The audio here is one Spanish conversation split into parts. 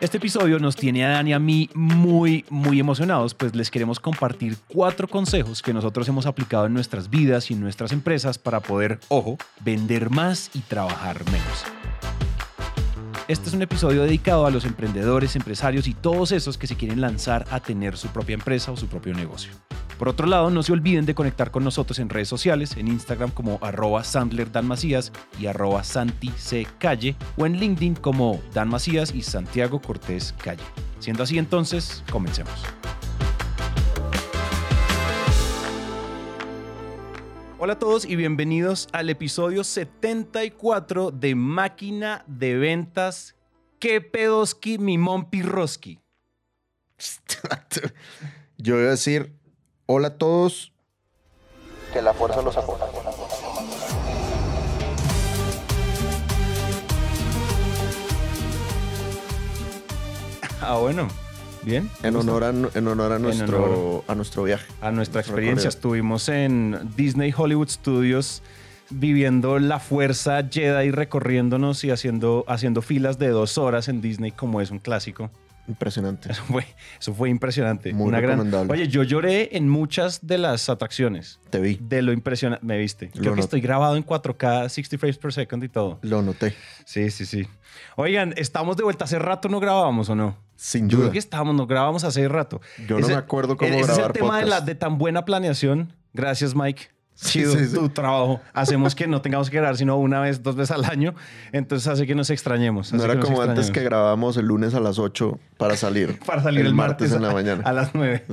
Este episodio nos tiene a Dani y a mí muy, muy emocionados, pues les queremos compartir cuatro consejos que nosotros hemos aplicado en nuestras vidas y en nuestras empresas para poder, ojo, vender más y trabajar menos. Este es un episodio dedicado a los emprendedores, empresarios y todos esos que se quieren lanzar a tener su propia empresa o su propio negocio. Por otro lado, no se olviden de conectar con nosotros en redes sociales, en Instagram como arroba Sandler y arroba Santi o en LinkedIn como Dan Macías y Santiago Cortés Calle. Siendo así entonces, comencemos. Hola a todos y bienvenidos al episodio 74 de Máquina de Ventas. ¿Qué pedoski mi Roski? Yo voy a decir, hola a todos. Que la fuerza los acompañe. Ah, bueno. Bien. En honor a, en honor a, nuestro, honor. a nuestro viaje. A nuestra experiencia. recorrido. Estuvimos en Disney Hollywood Studios viviendo la fuerza Jedi recorriéndonos y haciendo, haciendo filas de dos horas en Disney como es un clásico. Impresionante. Eso fue, eso fue impresionante. Muy Una gran-. Oye, yo lloré en muchas de las atracciones. Te vi, De lo impresionante. Me viste. Lo Creo que noté. estoy grabado en 4K, 60 frames per second y todo. lo noté. Sí, sí, sí. Oigan, ¿estamos de vuelta? ¿Hace rato no grabábamos o no? Sin Yo duda. creo que estábamos, nos grabamos hace rato. Yo no me acuerdo cómo ese es el grabar tema de, la, de tan buena planeación. Gracias, Mike. Sí, Chido sí, sí. tu trabajo. Hacemos que no tengamos que grabar sino una vez, dos veces al año. Entonces hace que nos extrañemos. No era como antes que grabábamos el lunes a las 8 para salir. Para salir el, martes, en la mañana. a las 9.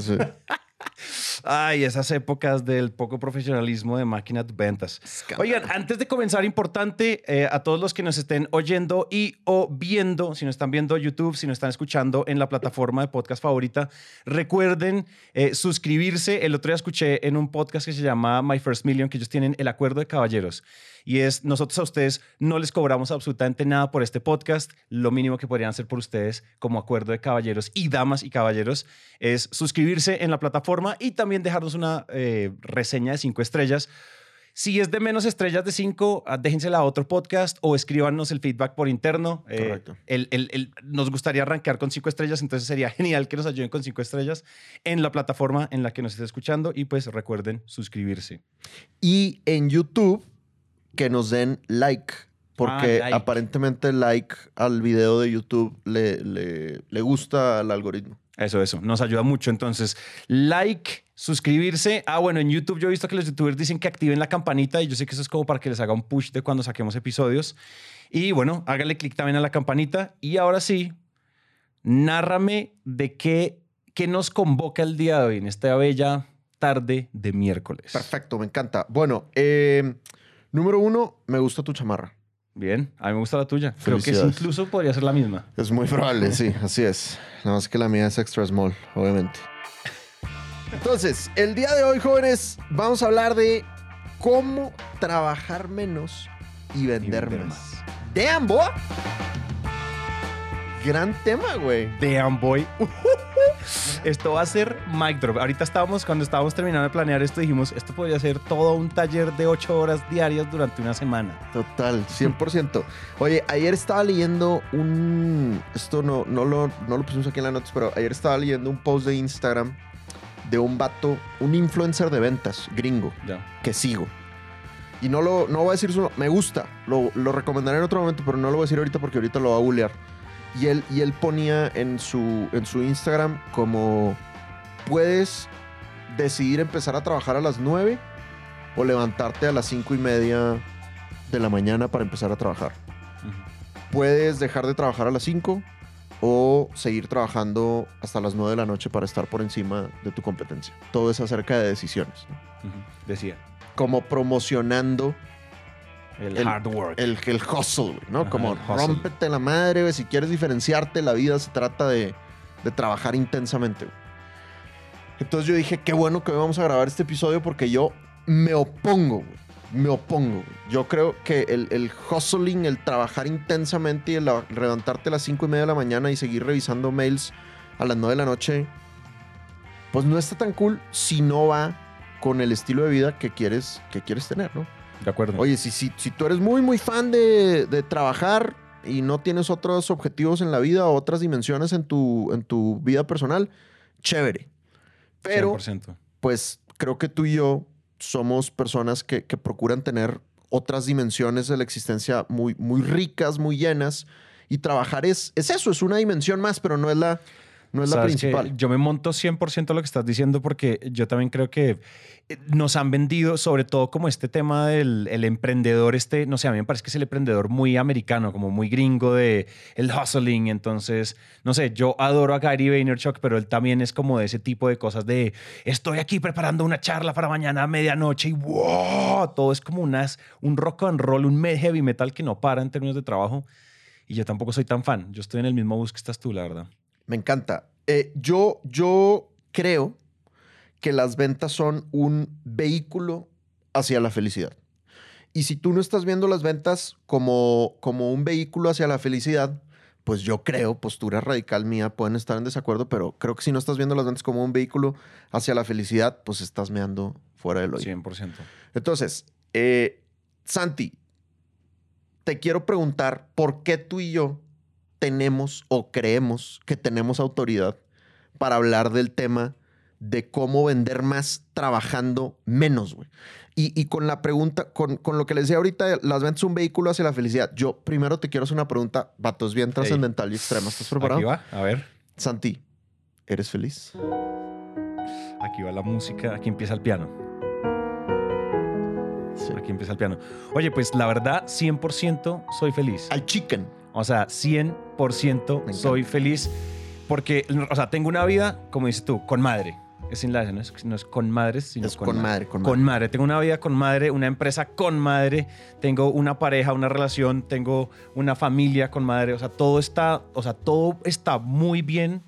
Ay, esas épocas del poco profesionalismo de máquinas de ventas. Oigan, antes de comenzar, importante eh, a todos los que nos estén oyendo y o viendo, si nos están viendo YouTube, si nos están escuchando en la plataforma de podcast favorita, recuerden eh, suscribirse. El otro día escuché en un podcast que se llama My First Million que ellos tienen el acuerdo de caballeros. Y es, nosotros a ustedes no les cobramos absolutamente nada por este podcast. Lo mínimo que podrían hacer por ustedes como acuerdo de caballeros y damas y caballeros es suscribirse en la plataforma y también dejarnos una eh, reseña de cinco estrellas. Si es de menos estrellas de cinco, ah, déjensela a otro podcast o escríbanos el feedback por interno. Eh, Correcto. el- el- el- nos gustaría arrancar con cinco estrellas, entonces sería genial que nos ayuden con cinco estrellas en la plataforma en la que nos esté escuchando y pues recuerden suscribirse. Y en YouTube, que nos den like. Porque Ah, like. aparentemente like al video de YouTube le, le, le gusta al algoritmo. Eso, eso. Nos ayuda mucho. Entonces, like, suscribirse. Ah, bueno, en YouTube yo he visto que los youtubers dicen que activen la campanita y yo sé que eso es como para que les haga un push de cuando saquemos episodios. Y bueno, hágale clic también a la campanita. Y ahora sí, nárrame de qué, qué nos convoca el día de hoy en esta bella tarde de miércoles. Perfecto, me encanta. Bueno, eh, número uno, me gusta tu chamarra. Bien, a mí me gusta la tuya. Creo que sí, incluso podría ser la misma. Es muy probable, sí, así es. Nada más que la mía es extra small, obviamente. Entonces, el día de hoy, jóvenes, vamos a hablar de cómo trabajar menos y vender, vender más. Damn, boy. Gran tema, güey. Damn, boy. Esto va a ser mic drop. Ahorita estábamos, cuando estábamos terminando de planear esto, dijimos, esto podría ser todo un taller de ocho horas diarias durante una semana. Total, 100%. Oye, ayer estaba leyendo un... Esto no, no, lo, no lo pusimos aquí en las notas, pero ayer estaba leyendo un post de Instagram de un vato, un influencer de ventas gringo. Que sigo. Y no lo no voy a decir su me gusta, lo, lo recomendaré en otro momento, pero no lo voy a decir ahorita porque ahorita lo va a bullear. Y él, y él ponía en su, en su Instagram como puedes decidir empezar a trabajar a las 9 o levantarte a las 5 y media de la mañana para empezar a trabajar. Puedes dejar de trabajar a las 5 o seguir trabajando hasta las 9 de la noche para estar por encima de tu competencia. Todo es acerca de decisiones. Decía, como promocionando el, El- hard work. el, el hustle, güey, ¿no? Ajá, como rómpete la madre, güey. Si quieres diferenciarte, la vida se trata de, de trabajar intensamente, güey. Entonces yo dije, qué bueno que hoy vamos a grabar este episodio porque yo me opongo, güey. Me opongo, güey. Yo creo que el, el hustling, el trabajar intensamente y el levantarte a las 5 y media de la mañana y seguir revisando mails a las 9 de la noche, pues no está tan cool si no va con el estilo de vida que quieres, que quieres tener, ¿no? De acuerdo. Oye, si, si, si tú eres muy, muy fan de, de trabajar y no tienes otros objetivos en la vida o otras dimensiones en tu, en tu vida personal, chévere. Pero, 100%. pues creo que tú y yo somos personas que, que procuran tener otras dimensiones de la existencia muy, muy ricas, muy llenas. Y trabajar es, es eso, es una dimensión más, pero no es la, no es la principal. Yo me monto 100% a lo que estás diciendo porque yo también creo que eh, nos han vendido, sobre todo como este tema del el emprendedor, este, no sé, a mí me parece que es el emprendedor muy americano, como muy gringo de el hustling. Entonces, no sé, yo adoro a Gary Vaynerchuk, pero él también es como de ese tipo de cosas de estoy aquí preparando una charla para mañana a medianoche y wow, todo es como unas, un rock and roll, un heavy metal que no para en términos de trabajo. Y yo tampoco soy tan fan. Yo estoy en el mismo bus que estás tú, la verdad. Me encanta. Eh, yo, yo creo que las ventas son un vehículo hacia la felicidad. Y si tú no estás viendo las ventas como, como un vehículo hacia la felicidad, pues yo creo, postura radical mía, pueden estar en desacuerdo, pero creo que si no estás viendo las ventas como un vehículo hacia la felicidad, pues estás meando fuera del hoyo. 100%. Entonces, eh, Santi, te quiero preguntar por qué tú y yo tenemos o creemos que tenemos autoridad para hablar del tema de cómo vender más trabajando menos, güey. Y, y con la pregunta, con, con lo que les decía ahorita, las ventas son un vehículo hacia la felicidad. Yo primero te quiero hacer una pregunta, vatos, bien trascendental y extrema. ¿Estás preparado? Aquí va, a ver. Santi, ¿eres feliz? Aquí va la música, aquí empieza el piano. Sí. Aquí empieza el piano. Oye, pues la verdad, 100% soy feliz. Al chicken. O sea, 100% Me soy feliz porque, o sea, tengo una vida, como dices tú, con madre. Es sin la no es, no es con madres, sino Es con madre, con Con madre. madre. Tengo una vida con madre, una empresa con madre, tengo una pareja, una relación, tengo una familia con madre. O sea, todo está, o sea, todo está muy bien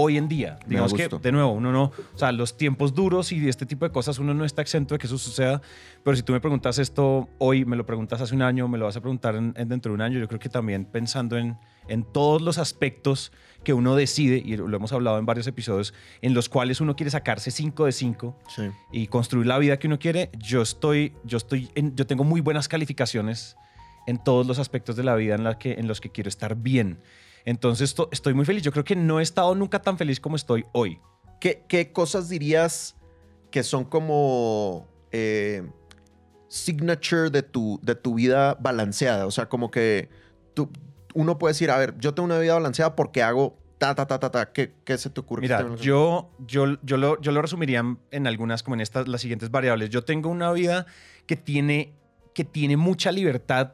hoy en día. Digamos que, de nuevo, uno no, o sea, los tiempos duros y este tipo de cosas, uno no está exento de que eso suceda. Pero si tú me preguntas esto hoy, me lo preguntas hace un año, me lo vas a preguntar en- en dentro de un año, yo creo que también pensando en, en todos los aspectos que uno decide, y lo hemos hablado en varios episodios, en los cuales uno quiere sacarse 5 de 5 Sí. y construir la vida que uno quiere, yo estoy, yo estoy, en- yo tengo muy buenas calificaciones en todos los aspectos de la vida en, la que, en los que quiero estar bien. Entonces esto- estoy muy feliz. Yo creo que no he estado nunca tan feliz como estoy hoy. ¿Qué, qué cosas dirías que son como eh, signature de tu, de tu vida balanceada? O sea, como que tú, uno puede decir, a ver, yo tengo una vida balanceada porque hago ta, ta, ta, ta, ta. ¿Qué, qué se te ocurre? Mira, yo, yo, yo, lo, yo lo resumiría en- en algunas, como en estas, las siguientes variables. Yo tengo una vida que tiene, que tiene mucha libertad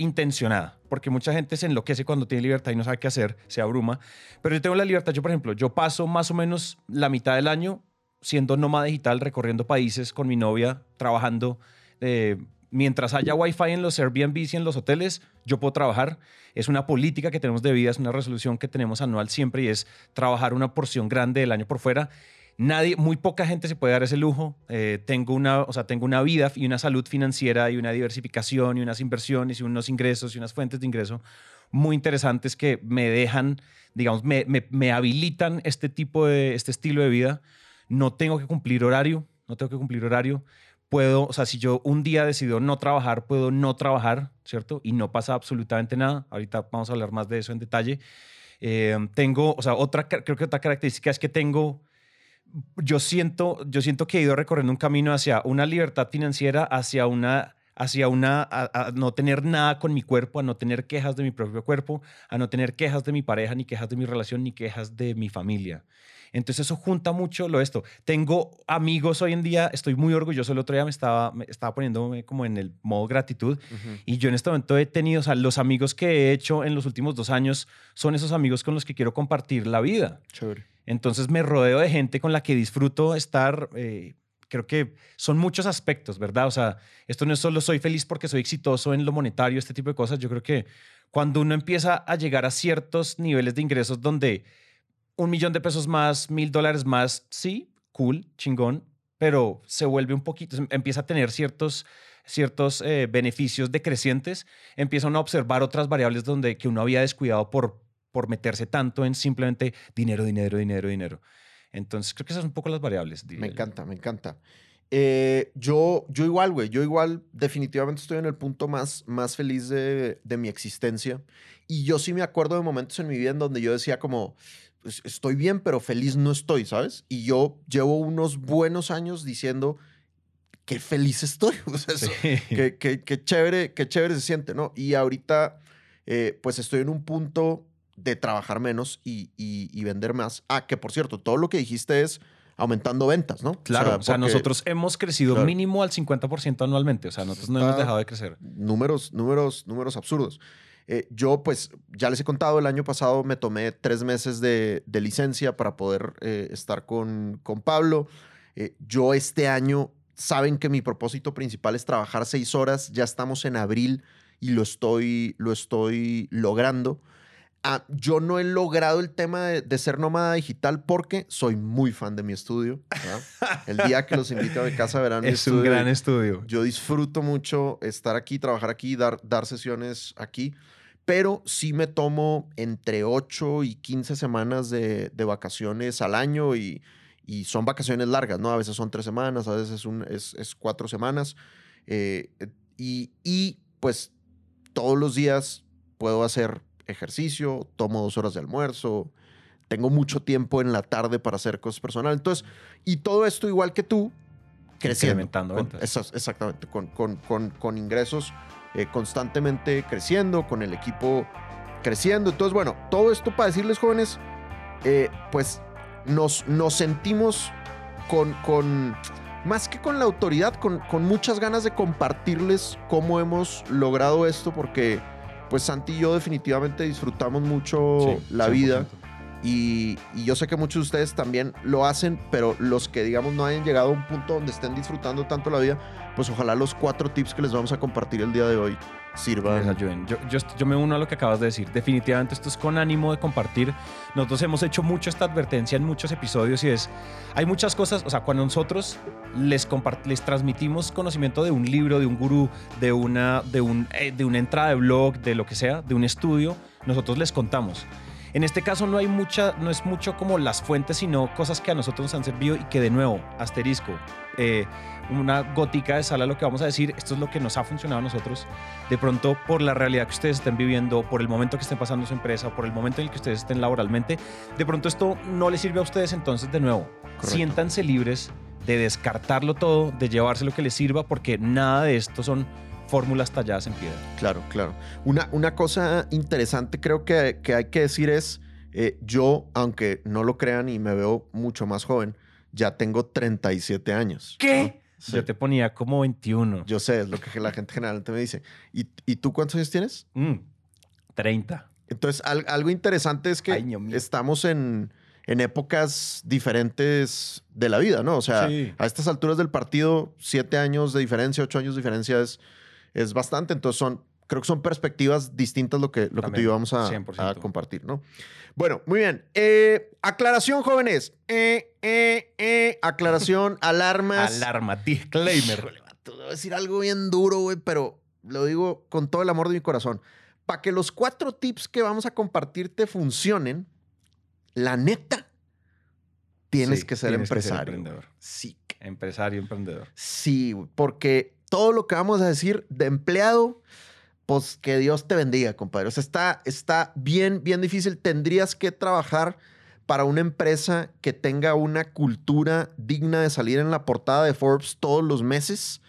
intencionada, porque mucha gente se enloquece cuando tiene libertad y no sabe qué hacer, se abruma. Pero yo tengo la libertad, yo por ejemplo, yo paso más o menos la mitad del año siendo nómada digital, recorriendo países con mi novia, trabajando. eh, mientras haya wifi en los Airbnbs y en los hoteles, yo puedo trabajar. Es una política que tenemos de vida, es una resolución que tenemos anual siempre y es trabajar una porción grande del año por fuera. Nadie, muy poca gente se puede dar ese lujo. Eh, tengo, una, o sea, tengo una vida y una salud financiera y una diversificación y unas inversiones y unos ingresos y unas fuentes de ingreso muy interesantes que me dejan, digamos, me, me, me habilitan este tipo de, este estilo de vida. No tengo que cumplir horario, no tengo que cumplir horario. Puedo, o sea, si yo un día decido no trabajar, puedo no trabajar, ¿cierto? Y no pasa absolutamente nada. Ahorita vamos a hablar más de eso en detalle. Eh, tengo, o sea, otra, creo que otra característica es que tengo, yo siento, yo siento que he ido recorriendo un camino hacia una libertad financiera, hacia una, hacia una, a, a no tener nada con mi cuerpo, a no tener quejas de mi propio cuerpo, a no tener quejas de mi pareja, ni quejas de mi relación, ni quejas de mi familia. Entonces eso junta mucho lo esto. Tengo amigos hoy en día, estoy muy orgulloso. El otro día me estaba, me estaba poniéndome como en el modo gratitud Ujú. y yo en este momento he tenido, o sea, los amigos que he hecho en los últimos dos años son esos amigos con los que quiero compartir la vida. Chévere. Entonces me rodeo de gente con la que disfruto estar. eh, creo que son muchos aspectos, ¿verdad? O sea, esto no es solo soy feliz porque soy exitoso en lo monetario, este tipo de cosas. Yo creo que cuando uno empieza a llegar a ciertos niveles de ingresos donde un millón de pesos más, mil dólares más, sí, cool, chingón, pero se vuelve un poquito, empieza a tener ciertos, ciertos eh, beneficios decrecientes, empieza a observar otras variables donde que uno había descuidado por, por meterse tanto en simplemente dinero, dinero, dinero, dinero. Entonces, creo que esas son un poco las variables. Me yo. encanta, me encanta. Eh, yo, yo igual, güey. Yo igual definitivamente estoy en el punto más, más feliz de, de mi existencia. Y yo sí me acuerdo de momentos en mi vida en donde yo decía como, pues, estoy bien, pero feliz no estoy, ¿sabes? Y yo llevo unos buenos años diciendo, qué feliz estoy. O sea, Sí. qué, qué- qué chévere, qué chévere se siente, ¿no? Y ahorita, eh, pues estoy en un punto de trabajar menos y, y- y vender más. Ah, que por cierto, todo lo que dijiste es aumentando ventas, ¿no? Claro, o sea, porque nosotros hemos crecido Claro. mínimo al 50% anualmente. O sea, nosotros no hemos dejado de crecer. Números, números, números absurdos. Eh, yo, pues, ya les he contado, el año pasado me tomé tres meses de, de licencia para poder eh, estar con, con Pablo. Eh, yo este año, saben que mi propósito principal es trabajar seis horas. Ya estamos en abril y lo estoy, lo estoy logrando. Ah, yo no he logrado el tema de, de ser nómada digital porque soy muy fan de mi estudio. ¿verdad? El día que los invito a mi casa verán mi Es un estudio y- gran estudio. yo disfruto mucho estar aquí, trabajar aquí, dar, dar sesiones aquí, pero sí me tomo entre 8 y 15 semanas de, de vacaciones al año y, y son vacaciones largas, ¿no? A veces son tres semanas, a veces un- es, es cuatro semanas. eh, y, y, pues todos los días puedo hacer ejercicio, tomo dos horas de almuerzo, tengo mucho tiempo en la tarde para hacer cosas personales. Entonces, y todo esto igual que tú, creciendo. Con- ventas. eso- exactamente, con, con- con- con ingresos eh, constantemente creciendo, con el equipo creciendo. Entonces, bueno, todo esto para decirles, jóvenes, eh, pues nos, nos sentimos con, con, más que con la autoridad, con, con muchas ganas de compartirles cómo hemos logrado esto, porque pues Santi y yo definitivamente disfrutamos mucho Sí, la vida. 100%. Y, y yo sé que muchos de ustedes también lo hacen, pero los que, digamos, no hayan llegado a un punto donde estén disfrutando tanto la vida, pues ojalá los cuatro tips que les vamos a compartir el día de hoy les sirvan. ayuden. Yo, yo, yo me uno a lo que acabas de decir. Definitivamente esto es con ánimo de compartir. Nosotros hemos hecho mucho esta advertencia en muchos episodios y es, hay muchas cosas, o sea, cuando nosotros les, les transmitimos conocimiento de un libro, de un gurú, de una, de, un, eh, de una entrada de blog, de lo que sea, de un estudio, nosotros les contamos. En este caso no hay mucha, no es mucho como las fuentes, sino cosas que a nosotros nos han servido y que de nuevo, asterisco, eh, una gotica de sal a lo que vamos a decir, esto es lo que nos ha funcionado a nosotros. De pronto, por la realidad que ustedes estén viviendo, por el momento que estén pasando su empresa, por el momento en el que ustedes estén laboralmente, de pronto esto no les sirve a ustedes, entonces de nuevo, Correcto. siéntanse libres de descartarlo todo, de llevarse lo que les sirva, porque nada de esto son fórmulas talladas en piedra. Claro, claro. Una, una cosa interesante creo que, que hay que decir es, eh, yo, aunque no lo crean y me veo mucho más joven, ya tengo 37 años. ¿no? Sí. Yo te ponía como 21. Yo sé, es lo que la gente generalmente me dice. ¿Y, y tú cuántos años tienes? Mm, 30. Entonces, al- algo interesante es que Ay, estamos en, en épocas diferentes de la vida, ¿no? O sea, Sí. a estas alturas del partido, siete años de diferencia, ocho años de diferencia es, es bastante. Entonces, son, creo que son perspectivas distintas lo que, lo que tú y yo vamos a, 100%. a compartir, ¿no? Bueno, muy bien. Eh, aclaración, jóvenes. Eh, eh, eh, aclaración, alarmas. Alarma, disclaimer. Vato, Voy a decir algo bien duro, güey, pero lo digo con todo el amor de mi corazón. Para que los cuatro tips que vamos a compartirte funcionen, la neta, tienes Sí, que ser tienes que empresario. emprendedor. sí, Empresario, emprendedor. sí, porque todo lo que vamos a decir de empleado, pues que Dios te bendiga, compadre. O sea, está, está bien, bien difícil. Tendrías que trabajar para una empresa que tenga una cultura digna de salir en la portada de Forbes todos los meses.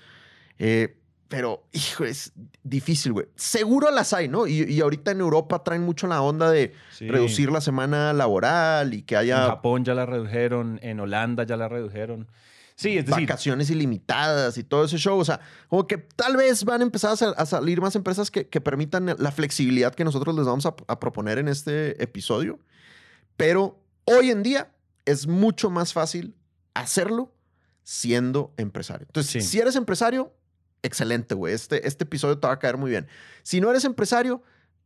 Eh, pero, hijo, es difícil, güey. Seguro las hay, ¿no? Y, y ahorita en Europa traen mucho la onda de Sí. reducir la semana laboral y que En haya Japón ya la redujeron, en Holanda ya la redujeron. Sí, es decir, vacaciones ilimitadas y todo ese show. O sea, como que tal vez van a empezar a, sal- a salir más empresas que, que permitan la flexibilidad que nosotros les vamos a, a proponer en este episodio. Pero hoy en día es mucho más fácil hacerlo siendo empresario. Entonces, Sí. si eres empresario, excelente, güey. Este, este episodio te va a caer muy bien. Si no eres empresario,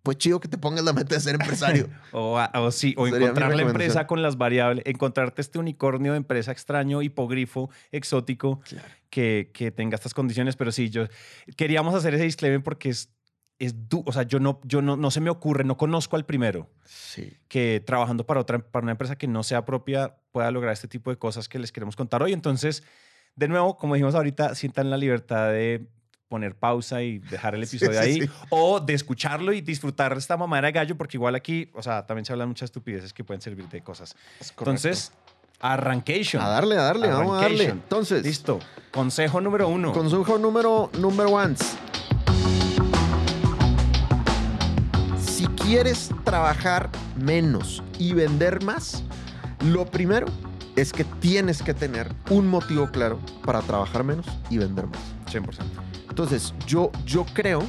pues chido que te pongas la meta de ser empresario. o, sí, o Sería encontrar la empresa con las variables, encontrarte este unicornio de empresa extraño, hipogrifo, exótico, que, que tenga estas condiciones. Pero sí, yo queríamos hacer ese disclaimer porque es, es du- o sea, yo no, yo no, no se me ocurre, no conozco al primero Sí. que trabajando para otra, para una empresa que no sea propia pueda lograr este tipo de cosas que les queremos contar hoy. Entonces, de nuevo, como dijimos ahorita, sientan la libertad de poner pausa y dejar el episodio sí, ahí sí. o de escucharlo y disfrutar esta mamadera de gallo porque igual aquí, o sea, también se hablan muchas estupideces que pueden servir de cosas. Entonces, arrancation. A darle, a darle, vamos a darle. Entonces, Listo. Consejo número uno. Consejo número, número one. Si quieres trabajar menos y vender más, lo primero es que tienes que tener un motivo claro para trabajar menos y vender más. 100%. Entonces, yo, yo creo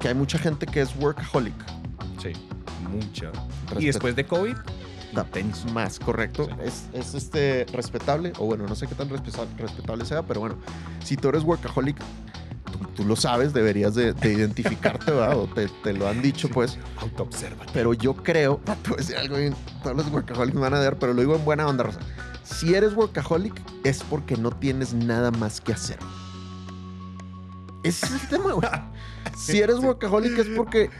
que hay mucha gente que es workaholic. Sí, mucha. Y después de COVID, intenso. Más, correcto. Sí. Es, es, este, respetable, o bueno, no sé qué tan respetable sea, pero bueno, si tú eres workaholic, tú, tú lo sabes, deberías de, de identificarte, ¿verdad? O te, te lo han dicho, pues. Autoobserva. Pero yo creo, te voy a decir algo bien, todos los workaholics me van a dar, pero lo digo en buena onda, Rosa. Si eres workaholic, es porque no tienes nada más que hacer. Ese es el tema, güey. Si eres workaholic es porque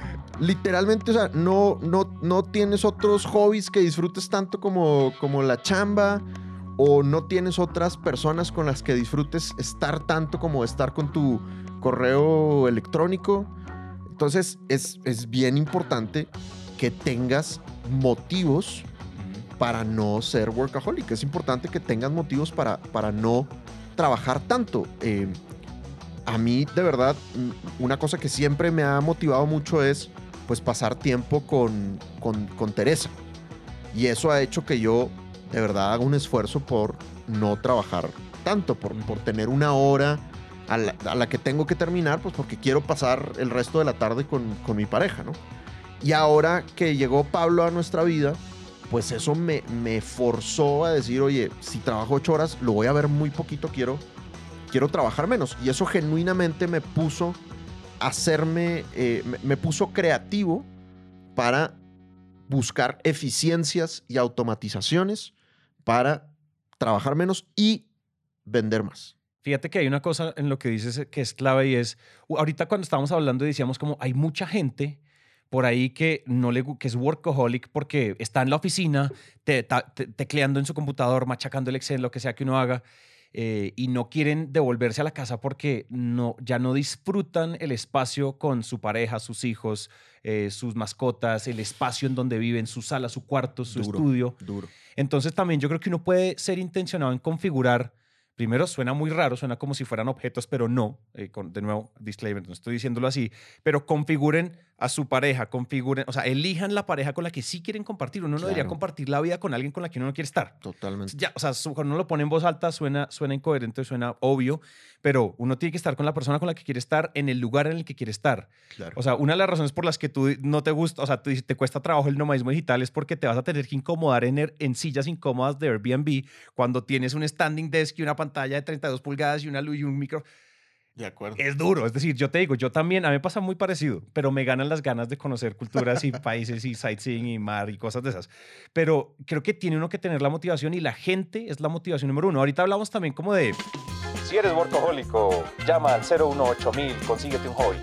literalmente, o sea, no, no, no tienes otros hobbies que disfrutes tanto como, como la chamba o no tienes otras personas con las que disfrutes estar tanto como estar con tu correo electrónico. Entonces es, es bien importante que tengas motivos para no ser workaholic. Es importante que tengas motivos para, para no trabajar tanto. Eh, a mí, de verdad, mm, una cosa que siempre me ha motivado mucho es pues pasar tiempo con, con, con Teresa. Y eso ha hecho que yo de verdad haga un esfuerzo por no trabajar tanto, por, por tener una hora a la, a la que tengo que terminar, pues porque quiero pasar el resto de la tarde con, con mi pareja, ¿no? Y ahora que llegó Pablo a nuestra vida, pues eso me, me forzó a decir, oye, si trabajo ocho horas, lo voy a ver muy poquito, quiero, quiero trabajar menos. Y eso genuinamente me puso a hacerme, eh, me, puso creativo para buscar eficiencias y automatizaciones para trabajar menos y vender más. Fíjate que hay una cosa en lo que dices que es clave y es, ahorita cuando estábamos hablando decíamos como hay mucha gente por ahí que no le que es workaholic porque está en la oficina tecleando en su computador, machacando el Excel, lo que sea que uno haga eh, y no quieren devolverse a la casa porque no, ya no disfrutan el espacio con su pareja, sus hijos, eh, sus mascotas, el espacio en donde viven, su sala, su cuarto, su Duro. estudio. Duro. Entonces también yo creo que uno puede ser intencionado en configurar. Primero suena muy raro, suena como si fueran objetos, pero no. eh, con, de nuevo, disclaimer, no estoy diciéndolo así. Pero configuren a su pareja, configuren, o sea, elijan la pareja con la que sí quieren compartir. Uno no debería Claro. compartir la vida con alguien con la que uno no quiere estar. Totalmente. Ya, o sea, cuando uno lo pone en voz alta suena, suena incoherente, suena obvio, pero uno tiene que estar con la persona con la que quiere estar en el lugar en el que quiere estar. Claro. O sea, una de las razones por las que tú no te gusta, o sea, dices, te cuesta trabajo el nomadismo digital es porque te vas a tener que incomodar en, er- en sillas incómodas de Airbnb cuando tienes un standing desk y una pantalla de 32 pulgadas y una luz y un micro. De acuerdo. Es duro. Es decir, yo te digo, yo también, a mí me pasa muy parecido, pero me ganan las ganas de conocer culturas y países y sightseeing y mar y cosas de esas. Pero creo que tiene uno que tener la motivación y la gente es la motivación número uno. Ahorita hablamos también como de... Si eres workahólico, llama al 018000, consíguete un hobby.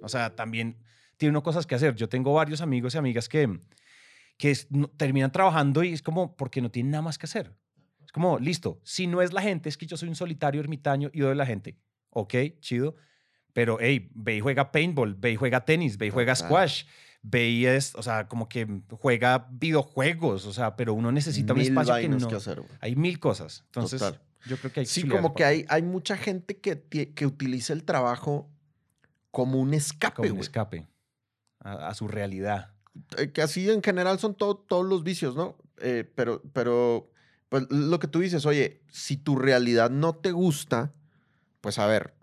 O sea, también tiene uno cosas que hacer. Yo tengo varios amigos y amigas que, que es- no- terminan trabajando y es como porque no tienen nada más que hacer. Es como, listo, si no es la gente, es que yo soy un solitario ermitaño y odio a la gente. Ok, chido. Pero, hey, ve y juega paintball, ve y juega tenis, ve y juega squash, ve y es, o sea, como que juega videojuegos, o sea, pero uno necesita un Mil espacio que no. que hacer. Hay mil cosas. Entonces, Total. yo creo que hay Sí, como que hay, hay mucha gente que, que utiliza el trabajo como un escape, como un güey. escape a, a su realidad. Eh, que así en general son todo- todos los vicios, ¿no? Eh, pero, pero, pues lo que tú dices, oye, si tu realidad no te gusta, pues a ver,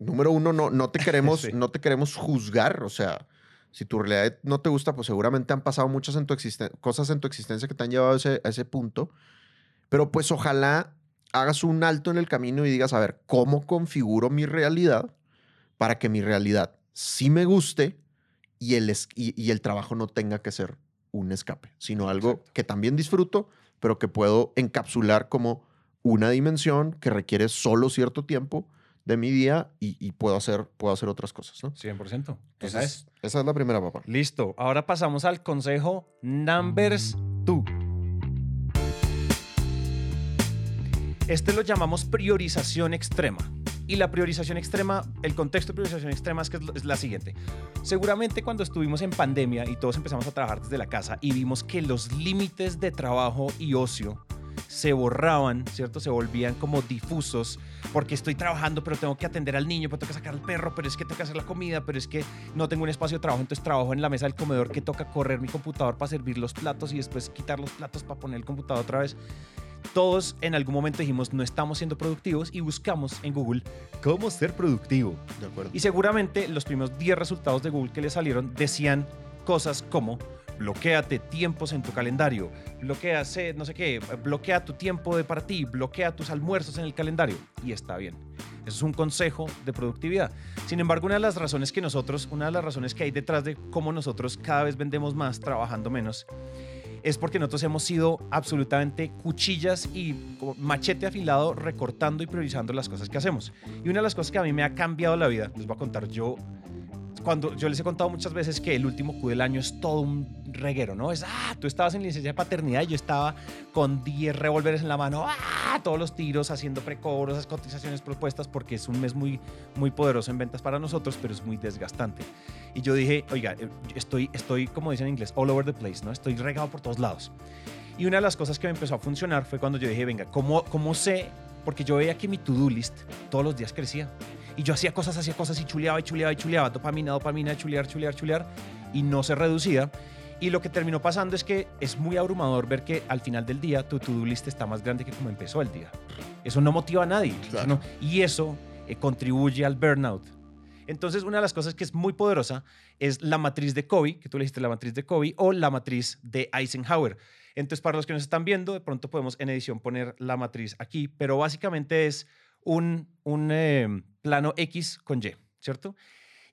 número uno, no, no te queremos, Sí. no te queremos juzgar, o sea, si tu realidad no te gusta, pues seguramente han pasado muchas en tu cosas en tu existencia que te han llevado a ese, a ese punto, pero pues ojalá hagas un alto en el camino y digas, a ver, ¿cómo configuro mi realidad para que mi realidad sí me guste y el, es- y, y el trabajo no tenga que ser un escape, sino algo Exacto. que también disfruto, pero que puedo encapsular como una dimensión que requiere solo cierto tiempo de mi día y, y puedo, hacer, puedo hacer otras cosas, ¿no? 100%. Esa Entonces, es. esa es la primera, papá. Listo. Ahora pasamos al consejo numbers 2. Este lo llamamos priorización extrema. Y la priorización extrema, el contexto de priorización extrema es que es la siguiente. Seguramente cuando estuvimos en pandemia y todos empezamos a trabajar desde la casa y vimos que los límites de trabajo y ocio se borraban, ¿cierto? Se volvían como difusos porque estoy trabajando, pero tengo que atender al niño, pero tengo que sacar al perro, pero es que tengo que hacer la comida, pero es que no tengo un espacio de trabajo, entonces trabajo en la mesa del comedor que toca correr mi computador para servir los platos y después quitar los platos para poner el computador otra vez. Todos en algún momento dijimos no estamos siendo productivos y buscamos en Google cómo ser productivo. De acuerdo. Y seguramente los primeros 10 resultados de Google que le salieron decían cosas como bloqueate tiempos en tu calendario, bloquea, no sé qué, bloquea tu tiempo de para ti, bloquea tus almuerzos en el calendario. Y está bien. Eso es un consejo de productividad. Sin embargo, una de las razones que nosotros, una de las razones que hay detrás de cómo nosotros cada vez vendemos más trabajando menos, es porque nosotros hemos sido absolutamente cuchillas y machete afilado recortando y priorizando las cosas que hacemos. Y una de las cosas que a mí me ha cambiado la vida, les voy a contar, yo cuando yo les he contado muchas veces que el último Q del año es todo un reguero, ¿no? Es, ah, tú estabas en licencia de paternidad y yo estaba con 10 revólveres en la mano, ah, todos los tiros, haciendo precobros, cotizaciones propuestas, porque es un mes muy, muy poderoso en ventas para nosotros, pero es muy desgastante. Y yo dije, oiga, eh, estoy, estoy, como dicen en inglés, all over the place, ¿no? Estoy regado por todos lados. Y una de las cosas que me empezó a funcionar fue cuando yo dije, venga, ¿cómo, cómo sé? Porque yo veía que mi to-do list todos los días crecía. Y yo hacía cosas, hacía cosas y chuleaba y chuleaba y chuleaba, dopamina, dopamina, chulear, chulear, chulear, y no se reducía. Y lo que terminó pasando es que es muy abrumador ver que al final del día tu to-do list está más grande que como empezó el día. Eso no motiva a nadie. Eso Claro. no- y eso eh, contribuye al burnout. Entonces, una de las cosas que es muy poderosa es la matriz de Covey, que tú le dijiste la matriz de Covey, o la matriz de Eisenhower. Entonces, para los que nos están viendo, de pronto podemos en edición poner la matriz aquí, pero básicamente es un, un eh, plano X con Y, ¿cierto?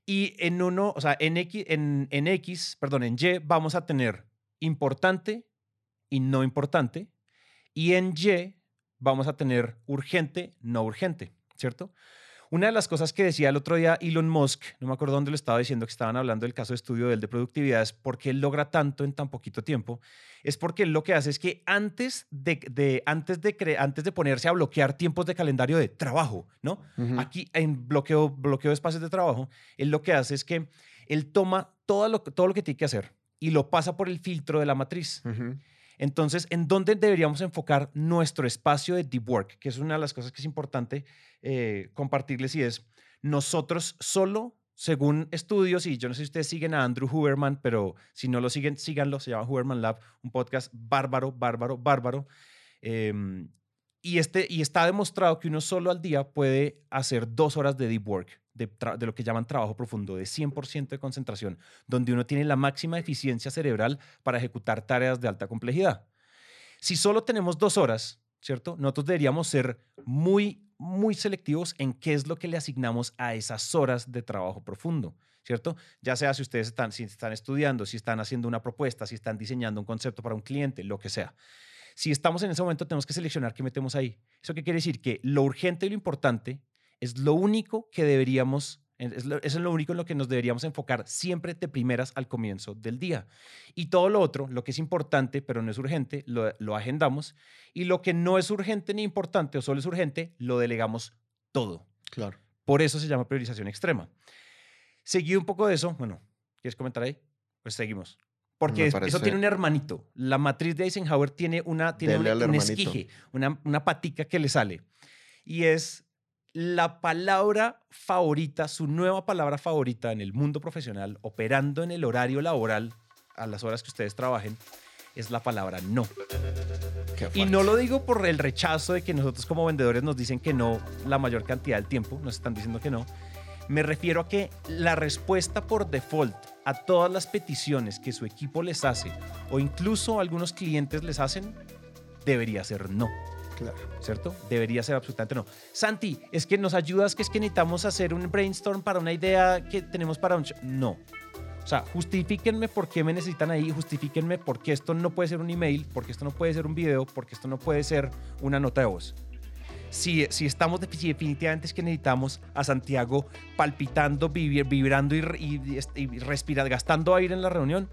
Y en uno, o sea, en X, en, en X, perdón, en Y vamos a tener importante y no importante. Y en Y vamos a tener urgente, no urgente, ¿cierto? Una de las cosas que decía el otro día Elon Musk, no me acuerdo dónde lo estaba diciendo, que estaban hablando del caso de estudio de él de productividad, es porque él logra tanto en tan poquito tiempo, es porque él lo que hace es que antes de, de- antes de, cre- antes de ponerse a bloquear tiempos de calendario de trabajo, ¿no? Aquí en bloqueo, bloqueo de espacios de trabajo, él lo que hace es que él toma todo lo, todo lo que tiene que hacer y lo pasa por el filtro de la matriz. Entonces, ¿en dónde deberíamos enfocar nuestro espacio de deep work? Que es una de las cosas que es importante eh, compartirles y es, nosotros solo, según estudios, y yo no sé si ustedes siguen a Andrew Huberman, pero si no lo siguen, síganlo, se llama Huberman Lab, un podcast bárbaro, bárbaro, bárbaro. Em, y, este, y está demostrado que uno solo al día puede hacer dos horas de deep work, de, lo que llaman trabajo profundo, de 100% de concentración, donde uno tiene la máxima eficiencia cerebral para ejecutar tareas de alta complejidad. Si solo tenemos dos horas, ¿cierto? Nosotros deberíamos ser muy, muy selectivos en qué es lo que le asignamos a esas horas de trabajo profundo, ¿cierto? Ya sea si ustedes están, si están estudiando, si están haciendo una propuesta, si están diseñando un concepto para un cliente, lo que sea. Si estamos en ese momento, tenemos que seleccionar qué metemos ahí. ¿Eso qué quiere decir? Que lo urgente y lo importante es lo único que deberíamos, es lo, es lo único en lo que nos deberíamos enfocar siempre de primeras al comienzo del día. Y todo lo otro, lo que es importante pero no es urgente, lo, lo agendamos. Y lo que no es urgente ni importante o solo es urgente, lo delegamos todo. Claro. Por eso se llama priorización extrema. Seguido un poco de eso, bueno, ¿quieres comentar ahí? Pues seguimos. Porque eso tiene un hermanito. La matriz de Eisenhower tiene, una, tiene un, un esquije, una, una patica que le sale. Y es la palabra favorita, su nueva palabra favorita en el mundo profesional, operando en el horario laboral, a las horas que ustedes trabajen, es la palabra no. Y no lo digo por el rechazo de que nosotros como vendedores nos dicen que no la mayor cantidad del tiempo, nos están diciendo que no. Me refiero a que la respuesta por default a todas las peticiones que su equipo les hace o incluso algunos clientes les hacen debería ser no. Claro. ¿cierto? Debería ser absolutamente no. Santi, es que nos ayudas, que es que necesitamos hacer un brainstorm para una idea que tenemos para un... show. No. O sea, justifíquenme por qué me necesitan ahí, justifíquenme por qué esto no puede ser un email, porque esto no puede ser un video, porque esto no puede ser una nota de voz. Si, si estamos, si definitivamente es que necesitamos a Santiago palpitando, vibrando y, y, y, y respirar, gastando aire en la reunión,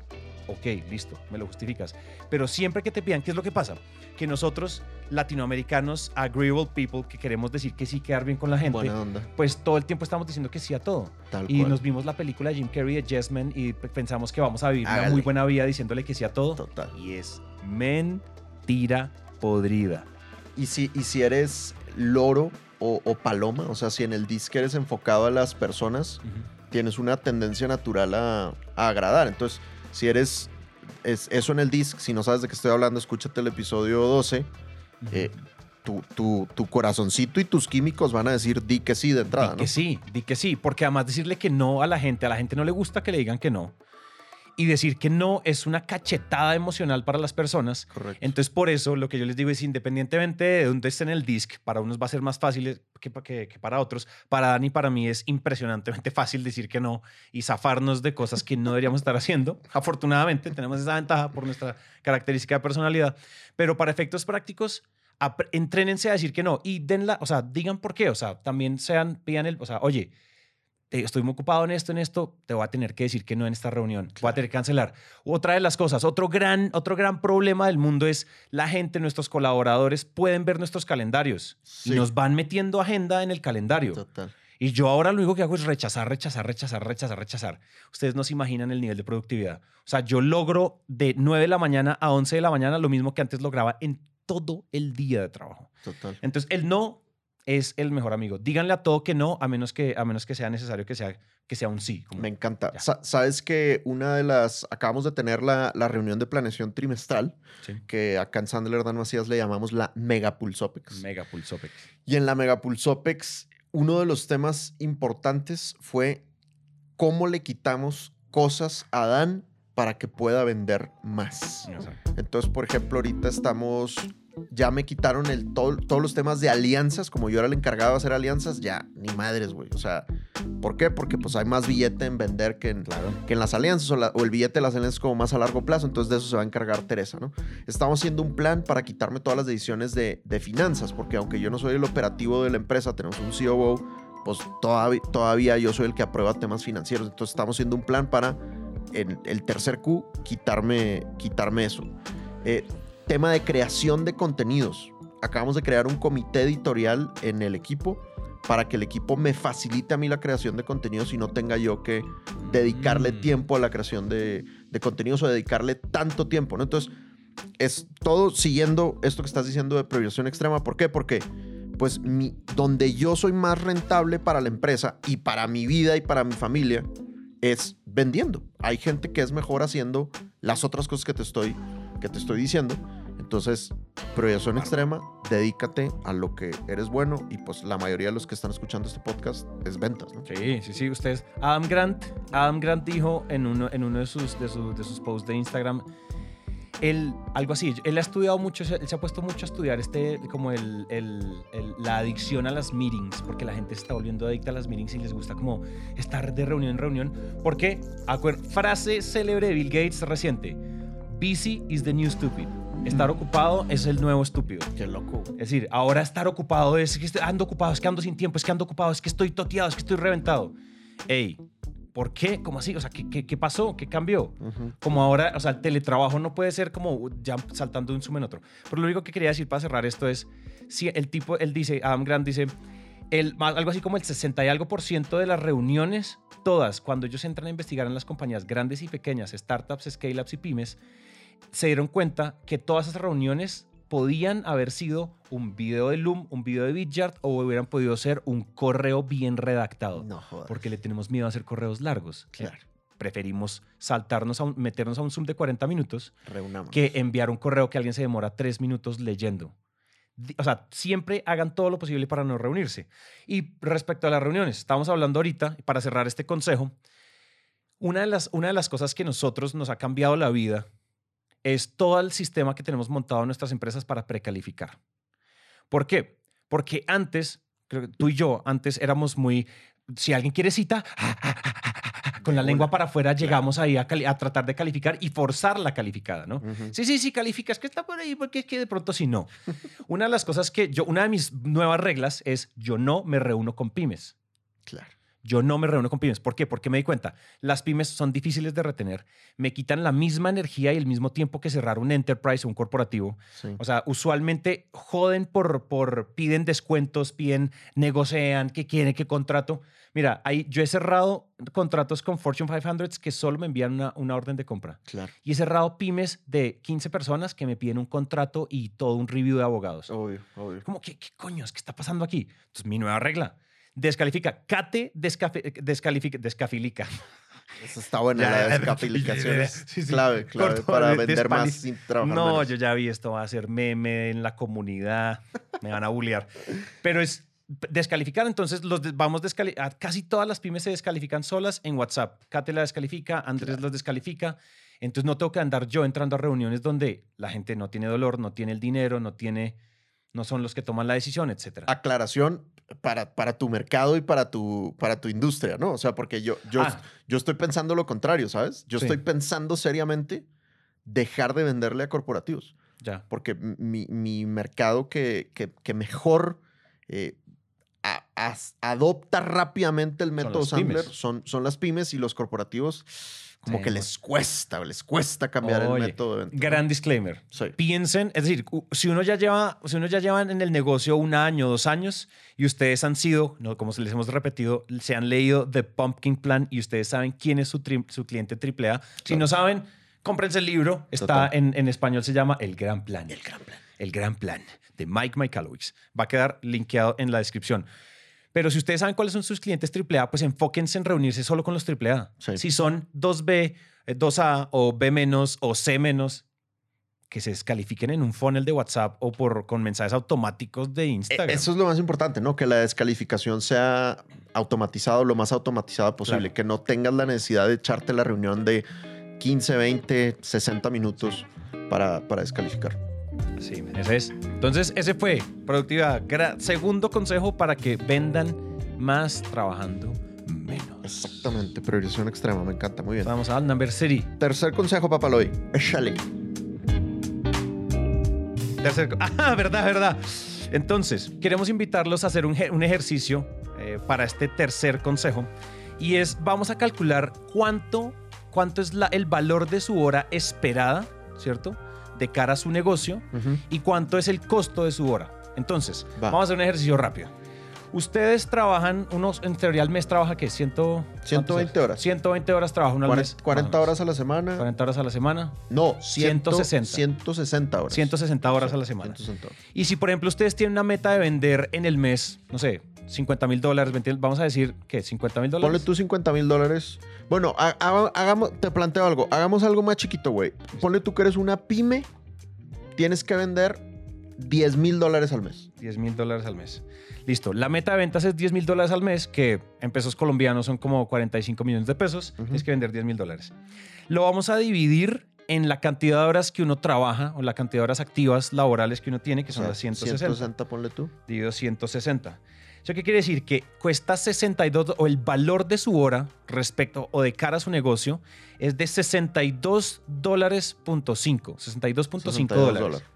ok, listo, me lo justificas. Pero siempre que te pidan, ¿qué es lo que pasa? Que nosotros, latinoamericanos, agreeable people, que queremos decir que sí, quedar bien con la gente, pues todo el tiempo estamos diciendo que sí a todo. Tal Y cual. nos vimos la película de Jim Carrey de Yes Man y pensamos que vamos a vivir una muy buena vida diciéndole que sí a todo. Total. Y es mentira podrida. Y si, y si eres loro o, o paloma, o sea, si en el disc eres enfocado a las personas, tienes una tendencia natural a, a agradar. Entonces, si eres es, eso en el disc, si no sabes de qué estoy hablando, escúchate el episodio 12. eh, tu, tu- tu corazoncito y tus químicos van a decir di que sí de entrada, Di ¿no? que sí, di que sí, porque además decirle que no a la gente, a la gente no le gusta que le digan que no. Y decir que no es una cachetada emocional para las personas. Correcto. Entonces, por eso lo que yo les digo es, independientemente de dónde esté en el disc, para unos va a ser más fácil que, pa- que- que para otros. Para Dani para mí es impresionantemente fácil decir que no y zafarnos de cosas que no deberíamos estar haciendo. Afortunadamente, tenemos esa ventaja por nuestra característica de personalidad. Pero para efectos prácticos, entrénense a decir que no y denla, o sea, digan por qué. O sea, también sean, pidan el, o sea, oye, estoy muy ocupado en esto, en esto, te voy a tener que decir que no en esta reunión, voy a tener que cancelar. Otra de las cosas, otro gran, otro gran problema del mundo es la gente, nuestros colaboradores pueden ver nuestros calendarios y nos van metiendo agenda en el calendario. Total. Y yo ahora lo único que hago es rechazar, rechazar, rechazar, rechazar, rechazar. Ustedes no se imaginan el nivel de productividad. O sea, yo logro de 9 de la mañana a 11 de la mañana lo mismo que antes lograba en todo el día de trabajo. Total. Entonces, el no es el mejor amigo. Díganle a todo que no, a menos que, a menos que sea necesario que sea, que sea un sí. como- Me encanta. Sa- Sabes que una de las. Acabamos de tener la, la reunión de planeación trimestral, Sí. que acá en Sandler Dan Macías le llamamos la Mega Pulsopex. Mega Pulsopex. Y en la Mega Pulsopex, uno de los temas importantes fue cómo le quitamos cosas a Dan para que pueda vender más. Entonces, por ejemplo, ahorita estamos. Ya me quitaron el, todo- todos los temas de alianzas, como yo era el encargado de hacer alianzas, ya, ni madres, güey. O sea, ¿por qué? Porque pues hay más billete en vender que en, claro. que en las alianzas o, la- o el billete de las alianzas como más a largo plazo, entonces de eso se va a encargar Teresa, ¿no? Estamos haciendo un plan para quitarme todas las decisiones de, de finanzas, porque aunque yo no soy el operativo de la empresa, tenemos un COO, pues todavía, todavía yo soy el que aprueba temas financieros, entonces estamos haciendo un plan para en el tercer Q quitarme, quitarme eso. Eh, tema de creación de contenidos. Acabamos de crear un comité editorial en el equipo para que el equipo me facilite a mí la creación de contenidos y no tenga yo que dedicarle Mm. tiempo a la creación de, de contenidos o dedicarle tanto tiempo, ¿no? Entonces, es todo siguiendo esto que estás diciendo de priorización extrema. ¿Por qué? Porque, pues, mi, donde yo soy más rentable para la empresa y para mi vida y para mi familia es vendiendo. Hay gente que es mejor haciendo las otras cosas que te estoy, que te estoy diciendo. Entonces, priorización extrema, dedícate a lo que eres bueno y pues la mayoría de los que están escuchando este podcast es ventas, ¿no? Sí, sí, sí. Ustedes. Adam Grant, Adam Grant dijo en uno, en uno de, sus, de, su- de sus posts de Instagram. Él, algo así, él ha estudiado mucho, él se ha puesto mucho a estudiar este, como el, el- el- la adicción a las meetings, porque la gente se está volviendo adicta a las meetings y les gusta como estar de reunión en reunión. Porque, acuer- frase célebre de Bill Gates reciente, busy is the new stupid. Estar ocupado es el nuevo estúpido. Qué loco. Es decir, ahora estar ocupado es que estoy- ando ocupado, es que ando sin tiempo, es que ando ocupado, es que estoy toteado, es que estoy reventado. Ey, ¿por qué? ¿Cómo así? O sea, ¿qué, qué, qué pasó? ¿Qué cambió? Ujú. Como ahora, o sea, el teletrabajo no puede ser como ya saltando de un zoom en otro. Pero lo único que quería decir para cerrar esto es, si el tipo, él dice, Adam Grant dice, el, algo así como el 60 y algo por ciento de las reuniones, todas, cuando ellos entran a investigar en las compañías grandes y pequeñas, startups, scale-ups y pymes, se dieron cuenta que todas esas reuniones podían haber sido un video de Loom, un video de Vidyard o hubieran podido ser un correo bien redactado. No jodas. Porque le tenemos miedo a hacer correos largos. Claro. Preferimos saltarnos a un- meternos a un Zoom de 40 minutos Reunamos. que enviar un correo que alguien se demora tres minutos leyendo. O sea, siempre hagan todo lo posible para no reunirse. Y respecto a las reuniones, estamos hablando ahorita, para cerrar este consejo, una de, las, una de las cosas que nosotros nos ha cambiado la vida es todo el sistema que tenemos montado en nuestras empresas para precalificar. ¿Por qué? Porque antes, creo que tú y yo, antes éramos muy, si alguien quiere cita, con la lengua una. para afuera llegamos ahí a, tratar de calificar y forzar la calificada, ¿no? Sí, sí, sí, calificas que está por ahí, porque es que de pronto sí no. Una de las cosas que yo, una de mis nuevas reglas es yo no me reúno con pymes. Claro. Yo no me reúno con pymes. ¿Por qué? Porque me di cuenta, las pymes son difíciles de retener, me quitan la misma energía y el mismo tiempo que cerrar un enterprise o un corporativo. Sí. O sea, usualmente joden por, por piden descuentos, piden, negocian, qué quieren, qué contrato. Mira, ahí yo he cerrado contratos con Fortune 500 que solo me envían una, una orden de compra. Claro. Y he cerrado pymes de 15 personas que me piden un contrato y todo un review de abogados. Obvio, obvio. Como, ¿qué, ¿qué coños? ¿Qué está pasando aquí? Entonces, mi nueva regla. Descalifica. Cate descafe- descalifica, descafilica. Esa está buena, Ya, la es sí, sí. Clave, clave Corto, para de- vender más sin trabajar No, menos. yo ya vi esto, va a ser meme en la comunidad, me van a bullear. Pero es descalificar, entonces los vamos descali a- casi todas las pymes se descalifican solas en WhatsApp. Kate la descalifica, Andrés los descalifica. Entonces no tengo que andar yo entrando a reuniones donde la gente no tiene dolor, no tiene el dinero, no tiene, no son los que toman la decisión, etcétera. Aclaración para, para tu mercado y para tu, para tu industria, ¿no? O sea, porque yo, yo, Ah. yo estoy pensando lo contrario, ¿sabes? Yo Sí. estoy pensando seriamente dejar de venderle a corporativos. Ya. porque mi, mi mercado que, que, que mejor eh, a- adopta rápidamente el método las Sandler son, son las pymes y los corporativos como Sí, que les cuesta, les cuesta cambiar el Oye, método de. Gran disclaimer. Sí. Piensen, es decir, si uno ya lleva, si uno ya lleva en el negocio un año, dos años, y ustedes han sido, no, como se les hemos repetido, se han leído The Pumpkin Plan y ustedes saben quién es su, tri- su cliente AAA. Si no saben, cómprense el libro. Está en, en español, se llama El Gran Plan. El Gran Plan. El Gran Plan de Mike Michalowicz. Va a quedar linkeado en la descripción. Pero si ustedes saben cuáles son sus clientes AAA, pues enfóquense en reunirse solo con los AAA. Sí. Si son 2B, eh, 2A o B menos o C menos, que se descalifiquen en un funnel de WhatsApp o por, con mensajes automáticos de E- Instagram. Eso es lo más importante, ¿no? Que la descalificación sea automatizada o lo más automatizada posible. Claro. Que no tengas la necesidad de echarte la reunión de 15, 20, 60 minutos para, para descalificar. Sí, ese es. Entonces, ese fue productividad. Segundo consejo para que vendan más trabajando menos. Exactamente, priorización extrema, me encanta, muy bien. Vamos al number city. Tercer consejo, Papaloy. Échale. Tercer Ah, verdad, verdad. Entonces, queremos invitarlos a hacer un, ejercicio eh, para este tercer consejo. Y es, vamos a calcular cuánto, cuánto es la- el valor de su hora esperada, ¿cierto? De cara a su negocio Ujú. y cuánto es el costo de su hora. Entonces, Va. vamos a hacer un ejercicio rápido. Ustedes trabajan, unos, en teoría al mes trabaja que 120 horas. 120 horas trabaja uno al mes. 40, 40 más o menos. horas a la semana. 40 horas a la semana. No, 100, 160. 160 horas. 160 horas a la semana. 160 horas. Y si, por ejemplo, ustedes tienen una meta de vender en el mes, no sé, 50 mil dólares, 20, vamos a decir, ¿qué? ¿50 mil Ponle dólares? tú 50 mil dólares. Bueno, ha- haga- hagamos, te planteo algo. Hagamos algo más chiquito, güey. Ponle tú que eres una pyme. Tienes que vender 10 mil dólares al mes. 10 mil dólares al mes. Listo. La meta de ventas es 10 mil dólares al mes, que en pesos colombianos son como 45 millones de pesos. Ujú. Tienes que vender 10 mil dólares. Lo vamos a dividir en la cantidad de horas que uno trabaja o la cantidad de horas activas laborales que uno tiene, que son O sea, las 160. 160, ponle tú. dividido 160. ¿Eso qué quiere decir? Que cuesta 62 o el valor de su hora respecto o de cara a su negocio es de 62 dólares punto 5, 62.5 62 dólares. dólares.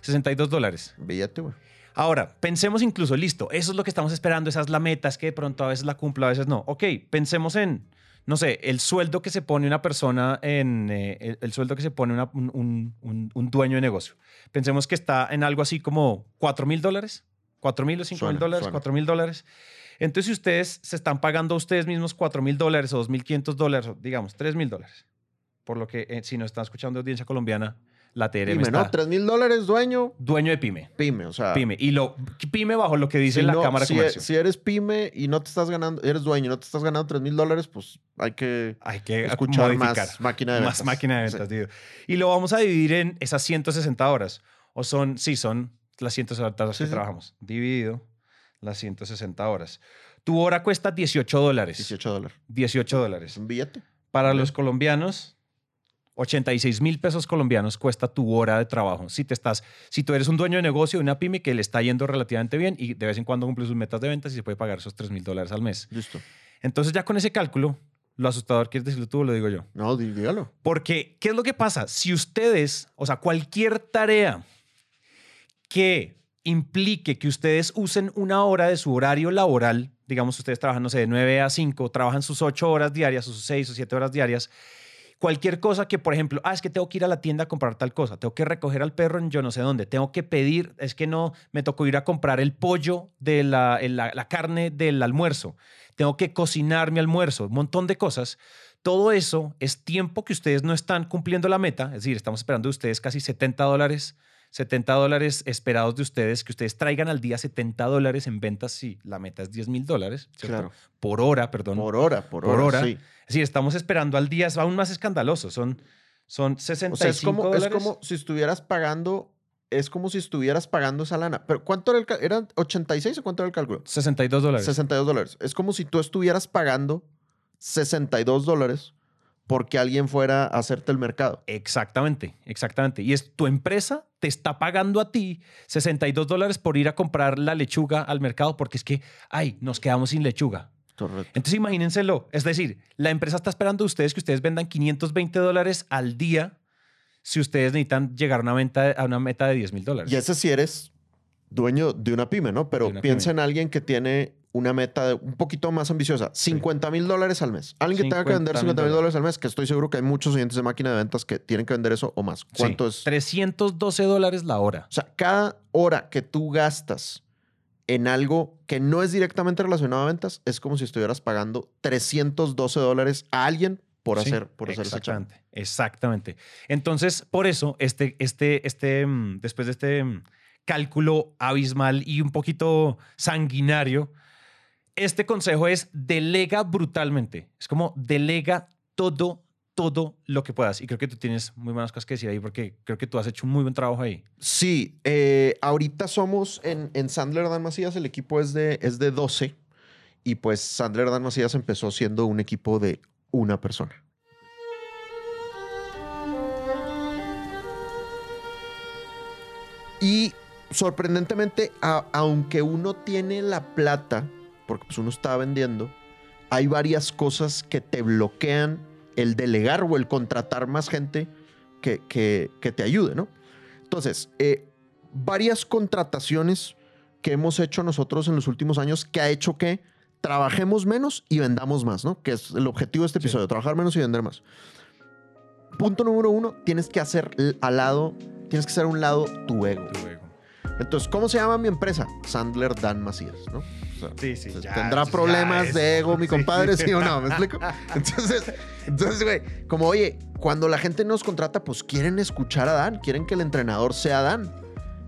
62 dólares. Billete, güey. Ahora, pensemos incluso, listo, eso es lo que estamos esperando, esa es la meta, es que de pronto a veces la cumplo, a veces no. Ok, pensemos en, no sé, el sueldo que se pone una persona en, eh, el, el sueldo que se pone una- un- un- un dueño de negocio. Pensemos que está en algo así como 4 mil dólares, 4 mil o 5 mil dólares, suena. 4 mil dólares. Entonces, si ustedes se están pagando a ustedes mismos 4 mil dólares o 2.500 dólares, digamos 3 mil dólares, por lo que eh, si nos están escuchando audiencia colombiana, la TRM Pyme, está ¿no? 3 mil dólares, dueño. dueño de pyme. Pyme, o sea. Pyme. Y lo pyme bajo lo que dice si la no- Cámara de si, Comercio. si eres pyme y no te estás ganando, eres dueño y no te estás ganando 3 mil dólares, pues hay que Hay que escuchar modificar. más máquina de Más ventas. máquina de ventas, tío. Y lo vamos a dividir en esas 160 horas. O son, sí, son las 160 horas Sí, que sí. trabajamos. Dividido las 160 horas. Tu hora cuesta 18 dólares. 18 dólares. 18 Es dólares. un billete. Para los colombianos, 86 mil pesos colombianos cuesta tu hora de trabajo. Si te estás, si tú eres un dueño de negocio de una pyme que le está yendo relativamente bien y de vez en cuando cumple sus metas de ventas y se puede pagar esos 3 mil dólares al mes. Listo. Entonces ya con ese cálculo, lo asustador quieres decirlo tú o lo digo yo. No, dí- dígalo. Porque, ¿qué es lo que pasa? Si ustedes, o sea, cualquier tarea que implique que ustedes usen una hora de su horario laboral, digamos, ustedes trabajan, no sé, de 9 a 5, trabajan sus 8 horas diarias, sus 6 o 7 horas diarias, cualquier cosa que, por ejemplo, ah, es que tengo que ir a la tienda a comprar tal cosa, tengo que recoger al perro en yo no sé dónde, tengo que pedir, es que no, me tocó ir a comprar el pollo de la, la, la carne del almuerzo, tengo que cocinar mi almuerzo, un montón de cosas. Todo eso es tiempo que ustedes no están cumpliendo la meta, es decir, estamos esperando de ustedes casi 70 dólares 70 dólares esperados de ustedes, que ustedes traigan al día 70 dólares en ventas si la meta es 10 mil dólares, Claro. Por hora, perdón. Por hora, por, Por hora. hora. sí. Es decir, estamos esperando al día, es aún más escandaloso, son, son 65 O sea, es como, es dólares. como si estuvieras pagando, es como si estuvieras pagando esa lana. Pero ¿cuánto era el? ¿Eran 86 o cuánto era el cálculo? 62 dólares. 62 dólares. Es como si tú estuvieras pagando 62 dólares porque alguien fuera a hacerte el mercado. Exactamente, exactamente. Y es tu empresa te está pagando a ti 62 dólares por ir a comprar la lechuga al mercado porque es que, ay, nos quedamos sin lechuga. Correcto. Entonces imagínenselo. Es decir, la empresa está esperando de ustedes que ustedes vendan 520 dólares al día si ustedes necesitan llegar a una, venta, a una meta de 10 mil dólares. Y ese si eres dueño de una pyme, ¿no? Pero piensa pyme. en alguien que tiene una meta un poquito más ambiciosa. 50 mil dólares al mes. Alguien que tenga que vender 50,000 50 mil dólares al mes, que estoy seguro que hay muchos oyentes de máquina de ventas que tienen que vender eso o más. Sí, ¿Cuánto es? 312 dólares la hora. O sea, cada hora que tú gastas en algo que no es directamente relacionado a ventas, es como si estuvieras pagando 312 dólares a alguien por Sí, hacer, por hacer esa exactamente, exactamente. Entonces, por eso, este, este, este, mm, después de este mm, cálculo abismal y un poquito sanguinario, este consejo es delega brutalmente. Es como delega todo, todo lo que puedas. Y creo que tú tienes muy buenas cosas que decir ahí porque creo que tú has hecho un muy buen trabajo ahí. Sí, eh, ahorita somos en, en Sandler Dan Macías, el equipo es de, es de 12 y pues Sandler Dan Macías empezó siendo un equipo de una persona. Y sorprendentemente, aunque uno tiene la plata, porque pues uno está vendiendo, hay varias cosas que te bloquean el delegar o el contratar más gente que, que- que te ayude, ¿no? Entonces, eh, varias contrataciones que hemos hecho nosotros en los últimos años que ha hecho que trabajemos menos y vendamos más, ¿no? Que es el objetivo de este Sí. episodio, trabajar menos y vender más. Punto número uno, tienes que hacer al lado, tienes que hacer a un lado tu ego. Entonces, ¿cómo se llama mi empresa? Sandler Dan Macías, ¿no? Sea, Sí, sí. entonces, ya, ¿Tendrá ya problemas de ego mi compadre, sí. sí o no? ¿Me explico? Entonces, entonces, güey, como oye, cuando la gente nos contrata, pues quieren escuchar a Dan, quieren que el entrenador sea Dan.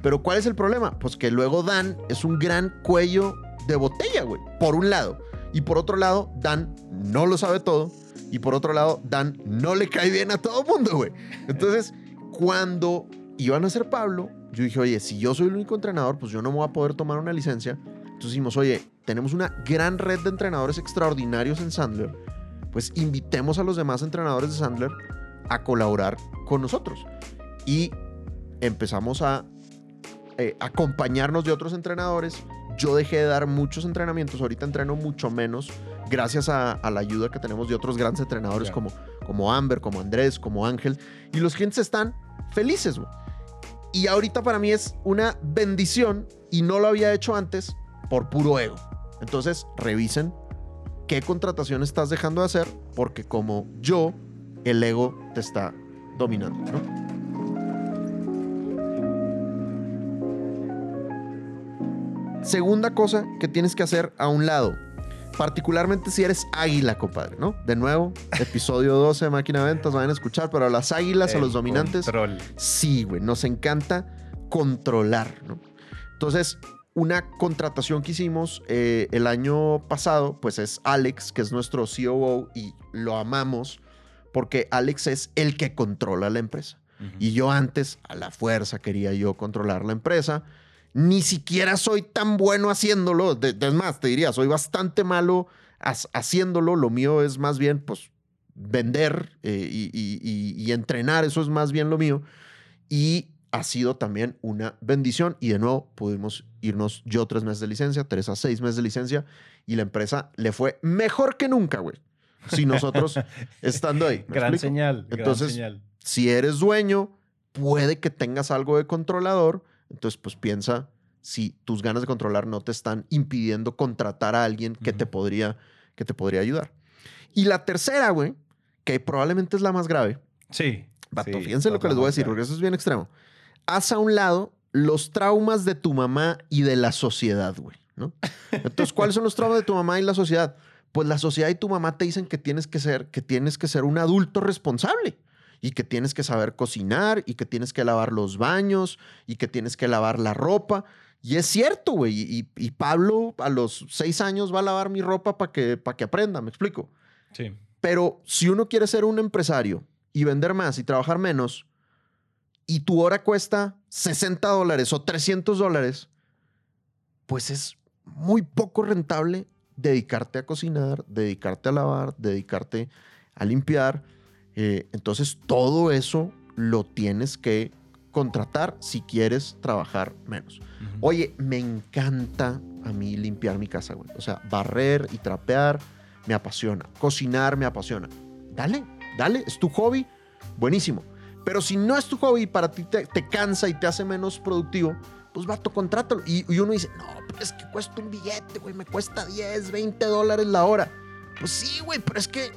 Pero ¿cuál es el problema? Pues que luego Dan es un gran cuello de botella, güey, por un lado. Y por otro lado, Dan no lo sabe todo. Y por otro lado, Dan no le cae bien a todo mundo, güey. Entonces, cuando iban a ser Pablo, yo dije, oye, si yo soy el único entrenador, pues yo no me voy a poder tomar una licencia. Entonces dijimos, oye, tenemos una gran red de entrenadores extraordinarios en Sandler. Pues invitemos a los demás entrenadores de Sandler a colaborar con nosotros. Y empezamos a eh, acompañarnos de otros entrenadores. Yo dejé de dar muchos entrenamientos, ahorita entreno mucho menos gracias a, a la ayuda que tenemos de otros grandes entrenadores como, como Amber, como Andrés, como Ángel. Y los clientes están felices, güey. Y ahorita para mí es una bendición y no lo había hecho antes por puro ego. Entonces, revisen qué contratación estás dejando de hacer porque como yo, el ego te está dominando, ¿no? Segunda cosa que tienes que hacer a un lado, particularmente si eres águila, compadre, ¿no? De nuevo, episodio 12 de Máquina de Ventas, vayan a escuchar, pero a las águilas, a los dominantes, control. Sí, güey, nos encanta controlar, ¿no? Entonces, una contratación que hicimos eh, el año pasado, pues es Alex, que es nuestro COO y lo amamos porque Alex es el que controla la empresa. Y yo antes, a la fuerza, quería yo controlar la empresa. Ni siquiera soy tan bueno haciéndolo. De- de- es más, te diría, soy bastante malo haciéndolo. Lo mío es más bien, pues, vender eh, y, y- y- y entrenar. Eso es más bien lo mío. Y ha sido también una bendición. Y de nuevo, pudimos irnos yo tres meses de licencia, Teresa seis meses de licencia. Y la empresa le fue mejor que nunca, güey. Si nosotros estando ahí. ¿me Gran explico? señal. gran Entonces, señal. si eres dueño, puede que tengas algo de controlador. Entonces, pues piensa si tus ganas de controlar no te están impidiendo contratar a alguien que, te, podría, que te podría ayudar. Y la tercera, güey, que probablemente es la más grave, Sí. Vato, sí, fíjense lo que les voy a decir, porque eso es bien extremo. Haz a un lado los traumas de tu mamá y de la sociedad, güey, ¿no? Entonces, ¿cuáles son los traumas de tu mamá y la sociedad? Pues la sociedad y tu mamá te dicen que tienes que ser, que tienes que ser un adulto responsable y que tienes que saber cocinar y que tienes que lavar los baños y que tienes que lavar la ropa. Y es cierto, güey. Y, y Pablo a los seis años va a lavar mi ropa para que, que aprenda, ¿me explico? Sí. Pero si uno quiere ser un empresario y vender más y trabajar menos, y tu hora cuesta 60 dólares o 300 dólares, pues es muy poco rentable dedicarte a cocinar, dedicarte a lavar, dedicarte a limpiar. Eh, entonces todo eso lo tienes que contratar si quieres trabajar menos. Oye, me encanta a mí limpiar mi casa, güey. O sea, barrer y trapear me apasiona. Cocinar me apasiona. Dale, dale, es tu hobby, buenísimo. Pero si no es tu hobby y para ti te, te cansa y te hace menos productivo, pues vato, contrátalo. Y, y uno dice, no, pero es que cuesta un billete, güey, me cuesta 10, 20 dólares la hora. Pues sí, güey, pero es que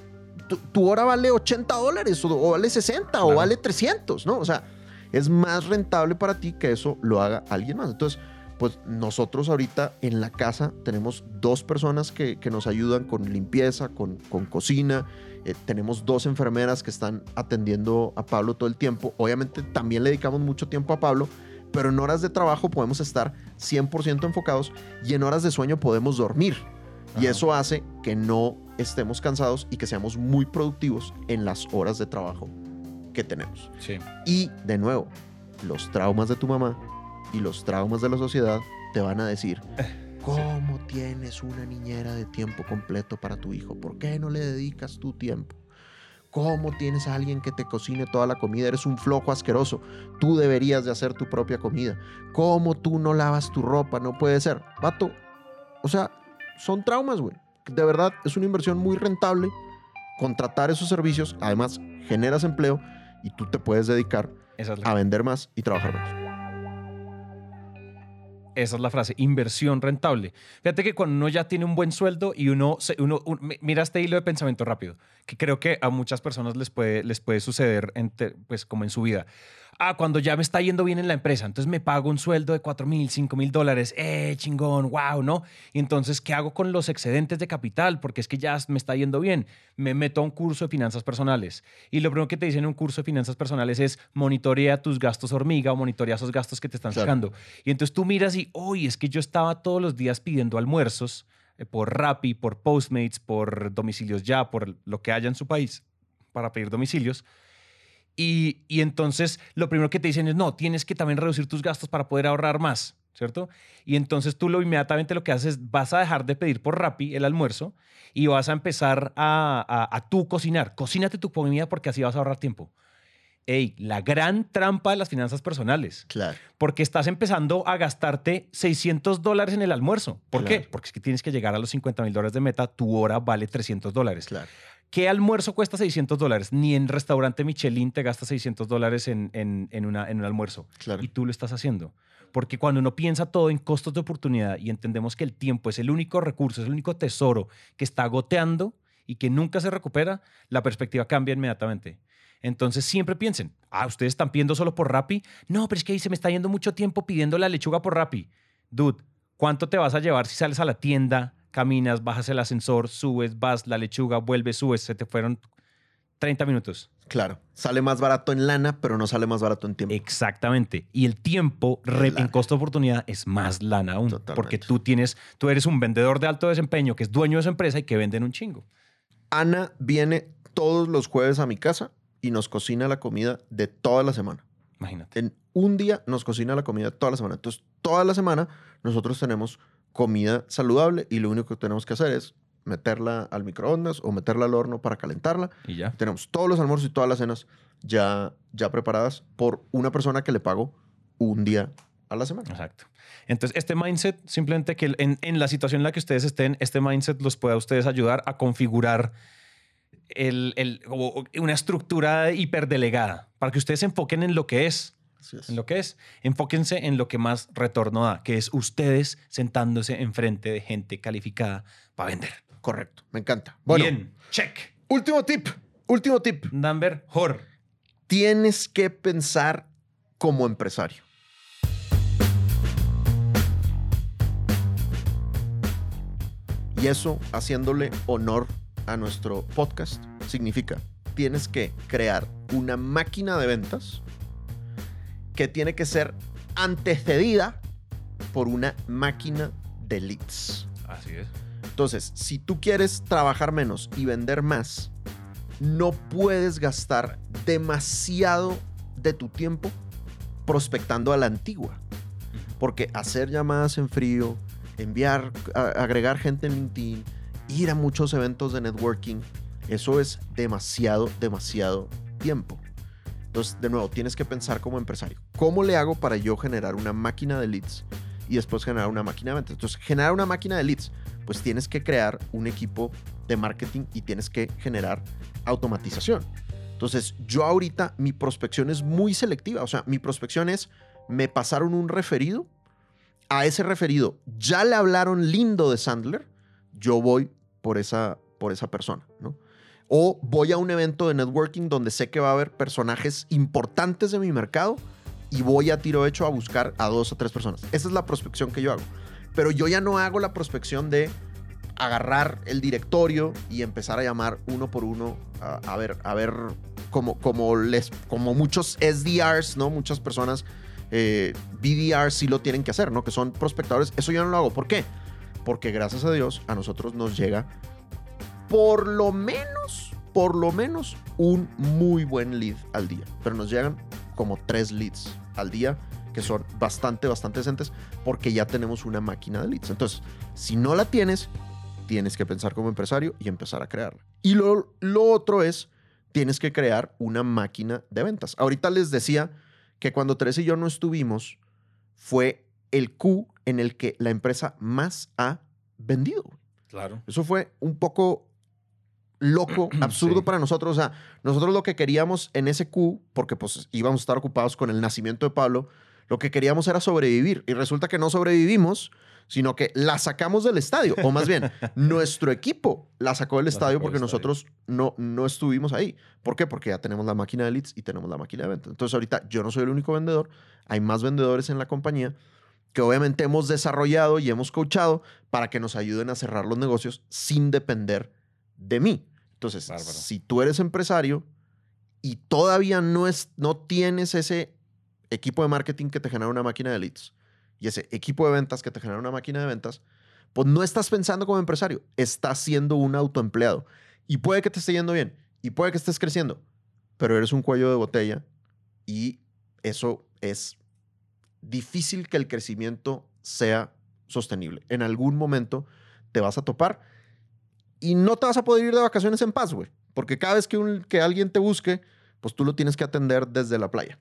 tu, tu hora vale 80 dólares o, o vale 60 o vale 300, ¿no? O sea, es más rentable para ti que eso lo haga alguien más. Entonces, pues nosotros ahorita en la casa tenemos dos personas que, que nos ayudan con limpieza, con, con cocina. Eh, tenemos dos enfermeras que están atendiendo a Pablo todo el tiempo. Obviamente también le dedicamos mucho tiempo a Pablo, pero en horas de trabajo podemos estar 100% enfocados y en horas de sueño podemos dormir. Y eso hace que no estemos cansados y que seamos muy productivos en las horas de trabajo que tenemos. Sí. Y de nuevo, los traumas de tu mamá y los traumas de la sociedad te van a decir, ¿cómo tienes una niñera de tiempo completo para tu hijo? ¿Por qué no le dedicas tu tiempo? ¿Cómo tienes a alguien que te cocine toda la comida? Eres un flojo asqueroso. Tú deberías de hacer tu propia comida. ¿Cómo tú no lavas tu ropa? No puede ser. Vato, o sea, son traumas, güey. De verdad, es una inversión muy rentable contratar esos servicios. Además, generas empleo y tú te puedes dedicar a vender más y trabajar menos. Esa es la frase, inversión rentable. Fíjate que cuando uno ya tiene un buen sueldo y uno, se- mira este hilo de pensamiento rápido, que creo que a muchas personas les puede, les puede suceder en pues como en su vida. Ah, cuando ya me está yendo bien en la empresa, entonces me pago un sueldo de 4 mil, 5 mil dólares, eh, chingón, wow, ¿no? Y entonces, ¿qué hago con los excedentes de capital? Porque es que ya me está yendo bien. Me meto a un curso de finanzas personales. Y lo primero que te dicen en un curso de finanzas personales es monitorea tus gastos hormiga o monitorea esos gastos que te están Claro. sacando. Y entonces tú miras y, hoy es que yo estaba todos los días pidiendo almuerzos eh, por Rappi, por Postmates, por domicilios ya, por lo que haya en su país para pedir domicilios. Y, y entonces lo primero que te dicen es, no, tienes que también reducir tus gastos para poder ahorrar más, ¿cierto? Y entonces tú lo inmediatamente lo que haces es, vas a dejar de pedir por Rappi el almuerzo y vas a empezar a, a, a tú cocinar. Cocínate tu comida porque así vas a ahorrar tiempo. Ey, la gran trampa de las finanzas personales Claro. porque estás empezando a gastarte 600 dólares en el almuerzo. ¿Por qué? Porque es que tienes que llegar a los 50 mil dólares de meta, tu hora vale 300 dólares. Claro. ¿Qué almuerzo cuesta 600 dólares? Ni en restaurante Michelin te gastas 600 dólares en, en, en una, en un almuerzo. Claro. Y tú lo estás haciendo. Porque cuando uno piensa todo en costos de oportunidad y entendemos que el tiempo es el único recurso, es el único tesoro que está goteando y que nunca se recupera, la perspectiva cambia inmediatamente. Entonces siempre piensen, ah, ustedes están pidiendo solo por Rappi. No, pero es que ahí se me está yendo mucho tiempo pidiendo la lechuga por Rappi. Dude, ¿cuánto te vas a llevar si sales a la tienda, caminas, bajas el ascensor, subes, vas, la lechuga, vuelves, subes? Se te fueron 30 minutos. Claro. Sale más barato en lana, pero no sale más barato en tiempo. Exactamente. Y el tiempo en costo de oportunidad es más lana aún. Totalmente. Porque tú tienes, tú eres un vendedor de alto desempeño que es dueño de su empresa y que venden un chingo. Ana viene todos los jueves a mi casa y nos cocina la comida de toda la semana. Imagínate. En un día nos cocina la comida toda la semana. Entonces, toda la semana nosotros tenemos comida saludable y lo único que tenemos que hacer es meterla al microondas o meterla al horno para calentarla. Y ya. Tenemos todos los almuerzos y todas las cenas ya, ya preparadas por una persona que le pago un día a la semana. Exacto. Entonces, este mindset, simplemente que en, en la situación en la que ustedes estén, este mindset los puede a ustedes ayudar a configurar el, el- una estructura hiperdelegada para que ustedes se enfoquen en lo que es. En lo que es. Enfóquense en lo que más retorno da, que es ustedes sentándose enfrente de gente calificada para vender. Correcto, me encanta. Bueno, Bien, check. último tip, último tip. Number Hor. Tienes que pensar como empresario. Y eso, haciéndole honor a nuestro podcast, significa, tienes que crear una máquina de ventas que tiene que ser antecedida por una máquina de leads. Así es. Entonces, si tú quieres trabajar menos y vender más, no puedes gastar demasiado de tu tiempo prospectando a la antigua. Porque hacer llamadas en frío, enviar, agregar gente en LinkedIn, ir a muchos eventos de networking, eso es demasiado, demasiado tiempo. Entonces, de nuevo, tienes que pensar como empresario. ¿Cómo le hago para yo generar una máquina de leads y después generar una máquina de ventas? Entonces, generar una máquina de leads, pues tienes que crear un equipo de marketing y tienes que generar automatización. Entonces, yo ahorita mi prospección es muy selectiva. O sea, mi prospección es, me pasaron un referido, a ese referido ya le hablaron lindo de Sandler, yo voy por esa, por esa persona, ¿no? O voy a un evento de networking donde sé que va a haber personajes importantes de mi mercado y voy a tiro hecho a buscar a dos o tres personas. Esa es la prospección que yo hago. Pero yo ya no hago la prospección de agarrar el directorio y empezar a llamar uno por uno a, ver, a ver, como, como, les, como muchos SDRs, ¿no? Muchas personas, eh, BDRs sí lo tienen que hacer, ¿no? Que son prospectadores. Eso yo no lo hago. ¿Por qué? Porque gracias a Dios a nosotros nos llega por lo menos, por lo menos un muy buen lead al día. Pero nos llegan como tres leads al día que son bastante, bastante decentes porque ya tenemos una máquina de leads. Entonces, si no la tienes, tienes que pensar como empresario y empezar a crearla. Y lo, lo otro es, tienes que crear una máquina de ventas. Ahorita les decía que cuando Teresa y yo no estuvimos, fue el Q en el que la empresa más ha vendido. Claro. Eso fue un poco loco, absurdo Sí. para nosotros. O sea, nosotros lo que queríamos en ese Q, porque pues íbamos a estar ocupados con el nacimiento de Pablo, lo que queríamos era sobrevivir. Y resulta que no sobrevivimos, sino que la sacamos del estadio. O más bien, nuestro equipo la sacó del La estadio sacó porque estadio. nosotros no, no estuvimos ahí. ¿Por qué? Porque ya tenemos la máquina de leads y tenemos la máquina de ventas. Entonces ahorita yo no soy el único vendedor, hay más vendedores en la compañía que obviamente hemos desarrollado y hemos coachado para que nos ayuden a cerrar los negocios sin depender de mí. Entonces, Bárbaro. si tú eres empresario y todavía no, es, no tienes ese equipo de marketing que te genera una máquina de leads y ese equipo de ventas que te genera una máquina de ventas, pues no estás pensando como empresario, estás siendo un autoempleado. Y puede que te esté yendo bien y puede que estés creciendo, pero eres un cuello de botella y eso es difícil que el crecimiento sea sostenible. En algún momento te vas a topar y no te vas a poder ir de vacaciones en paz, güey. Porque cada vez que, un- que alguien te busque, pues tú lo tienes que atender desde la playa.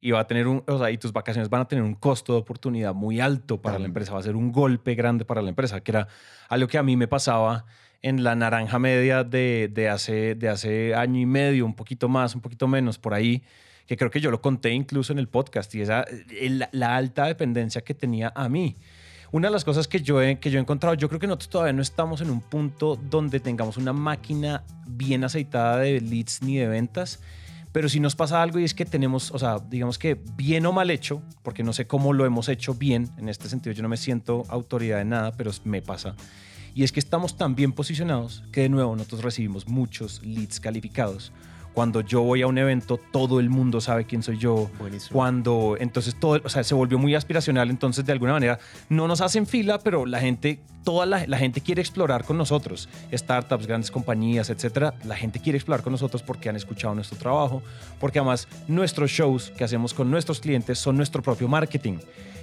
Y va a tener un, o sea, y tus vacaciones van a tener un costo de oportunidad muy alto para la También. empresa. Va a ser un golpe grande para la empresa, que era algo que a mí me pasaba en la naranja media de, de hace, de hace año y medio, un poquito más, un poquito menos, por ahí, que creo que yo lo conté incluso en el podcast, y esa, el- la alta dependencia que tenía a mí. Una de las cosas que yo, he, que yo he encontrado, yo creo que nosotros todavía no estamos en un punto donde tengamos una máquina bien aceitada de leads ni de ventas, pero si nos pasa algo y es que tenemos, o sea, digamos que bien o mal hecho, porque no sé cómo lo hemos hecho bien, en este sentido yo no me siento autoridad en nada, pero me pasa. Y es que estamos tan bien posicionados que de nuevo nosotros recibimos muchos leads calificados. Cuando yo voy a un evento, todo el mundo sabe quién soy yo. Buenísimo. Cuando, entonces todo, o sea, se volvió muy aspiracional, entonces de alguna manera no nos hacen fila, pero la gente, toda la, la gente quiere explorar con nosotros. Startups, grandes compañías, etcétera. La gente quiere explorar con nosotros porque han escuchado nuestro trabajo, porque además nuestros shows que hacemos con nuestros clientes son nuestro propio marketing.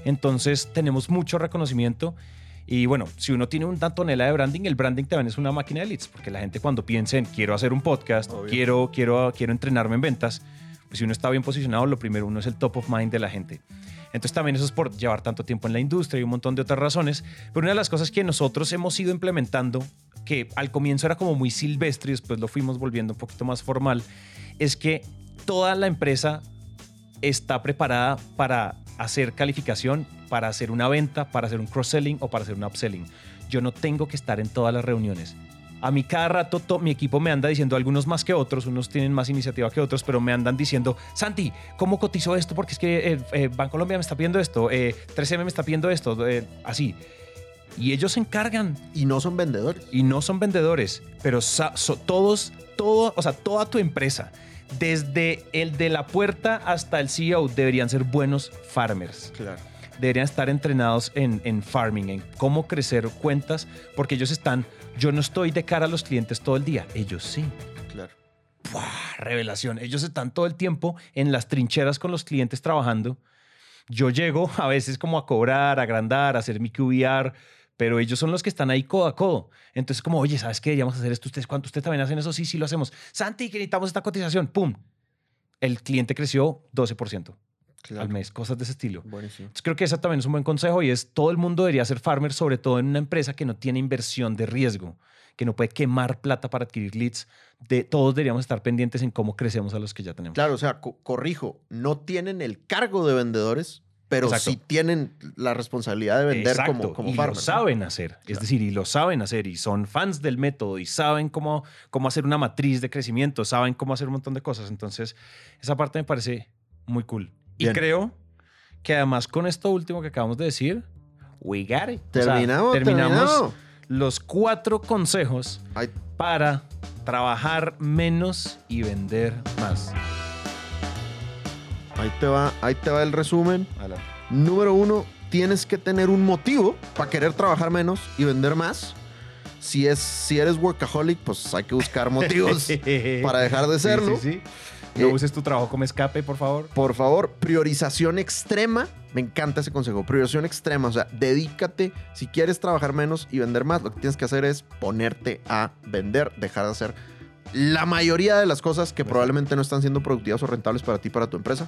Entonces tenemos mucho reconocimiento. Y bueno, si uno tiene una tonelada de branding, el branding también es una máquina de leads, porque la gente cuando piensa en quiero hacer un podcast, Obvio. quiero, quiero, quiero entrenarme en ventas, pues si uno está bien posicionado, lo primero, uno es el top of mind de la gente. Entonces también eso es por llevar tanto tiempo en la industria y un montón de otras razones. Pero una de las cosas que nosotros hemos ido implementando, que al comienzo era como muy silvestre y después lo fuimos volviendo un poquito más formal, es que toda la empresa está preparada para hacer calificación, para hacer una venta, para hacer un cross-selling o para hacer un upselling. Yo no tengo que estar en todas las reuniones. A mí cada rato to- mi equipo me anda diciendo, algunos más que otros, unos tienen más iniciativa que otros, pero me andan diciendo, Santi, ¿cómo cotizó esto? Porque es que eh, eh, Bancolombia me está pidiendo esto, eh, 3M me está pidiendo esto, eh, así. Y ellos se encargan Y no son vendedores. y no son vendedores, pero so- todos, todo, o sea, toda tu empresa, desde el de la puerta hasta el CEO, deberían ser buenos farmers. Claro. Deberían estar entrenados en, en farming, en cómo crecer cuentas, porque ellos están, yo no estoy de cara a los clientes todo el día, ellos sí. Claro. ¡Buah! Revelación, ellos están todo el tiempo en las trincheras con los clientes trabajando. Yo llego a veces como a cobrar, a agrandar, a hacer mi QBR, pero ellos son los que están ahí codo a codo. Entonces, como, oye, ¿sabes qué? Deberíamos hacer esto. ¿Ustedes cuánto? ¿Ustedes también hacen eso? Sí, sí, lo hacemos. Santi, que necesitamos esta cotización. ¡Pum! El cliente creció 12% Claro. al mes, cosas de ese estilo. Buenísimo. Entonces, creo que ese también es un buen consejo y es todo el mundo debería ser farmer, sobre todo en una empresa que no tiene inversión de riesgo, que no puede quemar plata para adquirir leads. De, todos deberíamos estar pendientes en cómo crecemos a los que ya tenemos. Claro, o sea, co- corrijo, no tienen el cargo de vendedores, pero Exacto. sí tienen la responsabilidad de vender Exacto, como, como y farmer. lo ¿no? saben hacer, es Claro. decir, y lo saben hacer y son fans del método y saben cómo, cómo hacer una matriz de crecimiento, saben cómo hacer un montón de cosas. Entonces, esa parte me parece muy cool. Y creo que además con esto último que acabamos de decir, we got it. O sea, Terminamos, los cuatro consejos Ay, para trabajar menos y vender más. Ahí, te va, ahí te va el resumen. Número uno, tienes que tener un motivo para querer trabajar menos y vender más. Si, es, si eres workaholic, pues hay que buscar motivos para dejar de Sí, serlo. sí, sí. No Eh, uses tu trabajo como escape, por favor. Por favor, priorización extrema. Me encanta ese consejo. Priorización extrema. O sea, dedícate. Si quieres trabajar menos y vender más, lo que tienes que hacer es ponerte a vender, dejar de hacer la mayoría de las cosas que probablemente no están siendo productivas o rentables para ti, para tu empresa.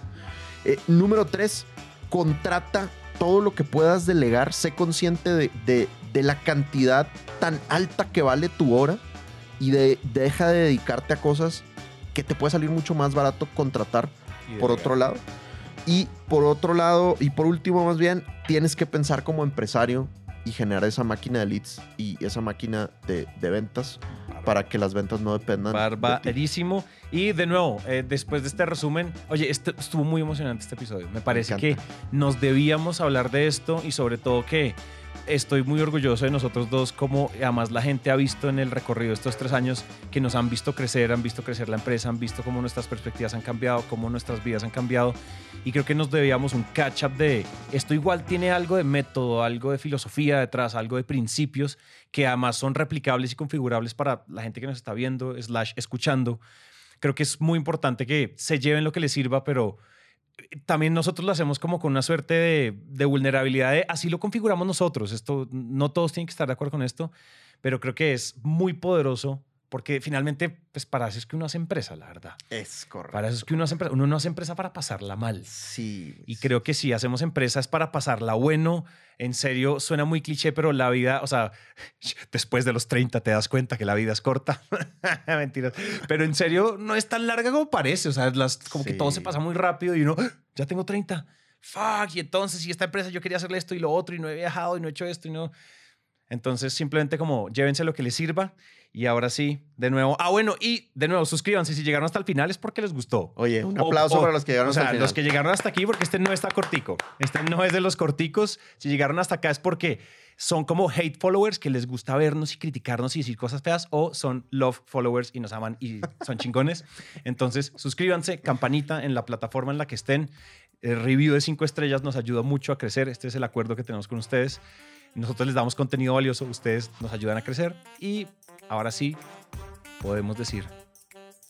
Eh, número tres, contrata todo lo que puedas delegar. Sé consciente de, de- de la cantidad tan alta que vale tu hora y de, deja de dedicarte a cosas que te puede salir mucho más barato contratar por otro lado. Y por otro lado, y por último más bien, tienes que pensar como empresario y generar esa máquina de leads y esa máquina de, de ventas para que las ventas no dependan de. Barbarísimo. Y de nuevo, eh, después de este resumen, oye, este, estuvo muy emocionante este episodio. Me parece que nos debíamos hablar de esto y sobre todo que estoy muy orgulloso de nosotros dos, como además la gente ha visto en el recorrido de estos tres años que nos han visto crecer, han visto crecer la empresa, han visto cómo nuestras perspectivas han cambiado, cómo nuestras vidas han cambiado. Y creo que nos debíamos un catch-up de esto igual tiene algo de método, algo de filosofía detrás, algo de principios que además son replicables y configurables para la gente que nos está viendo, escuchando. Creo que es muy importante que se lleven lo que les sirva, pero también nosotros lo hacemos como con una suerte de, vulnerabilidad. así lo configuramos nosotros. Esto, no todos tienen que estar de acuerdo con esto, pero creo que es muy poderoso porque finalmente, pues para eso es que uno hace empresa, la verdad. Es correcto. Para eso es que uno hace empresa. Uno no hace empresa para pasarla mal. Sí. Y creo que si hacemos empresa es para pasarla bueno. En serio, suena muy cliché, pero la vida, o sea, después de los 30 te das cuenta que la vida es corta. Mentiras. Pero en serio, no es tan larga como parece. O sea, las, como que todo se pasa muy rápido y uno, "Ah, ya tengo 30. Fuck. Y entonces, si esta empresa yo quería hacerle esto y lo otro y no he viajado y no he hecho esto y no. Entonces, simplemente como llévense lo que les sirva. Y ahora sí, de nuevo. Ah, bueno, y de nuevo, suscríbanse. Si llegaron hasta el final es porque les gustó. Oye, un O- aplauso o- para los que llegaron o sea, hasta el final. los que llegaron hasta aquí, porque este no está cortico. Este no es de los corticos. Si llegaron hasta acá es porque son como hate followers que les gusta vernos y criticarnos y decir cosas feas, o son love followers y nos aman y son chingones. Entonces, suscríbanse, campanita en la plataforma en la que estén. El review de cinco estrellas nos ayuda mucho a crecer. Este es el acuerdo que tenemos con ustedes. Nosotros les damos contenido valioso, ustedes nos ayudan a crecer. Y ahora sí, podemos decir,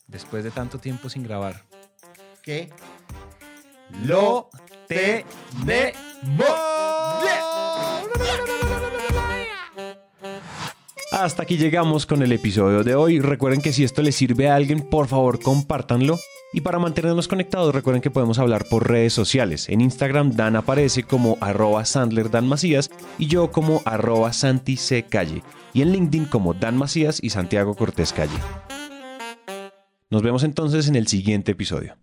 después de tanto tiempo sin grabar, ¿Qué? lo tenemos. Hasta aquí llegamos con el episodio de hoy. Recuerden que si esto les sirve a alguien, por favor compártanlo. Y para mantenernos conectados, recuerden que podemos hablar por redes sociales. En Instagram, Dan aparece como arroba Sandler Dan Macías y yo como arroba Santi C. Calle. Y en LinkedIn como Dan Macías y Santiago Cortés Calle. Nos vemos entonces en el siguiente episodio.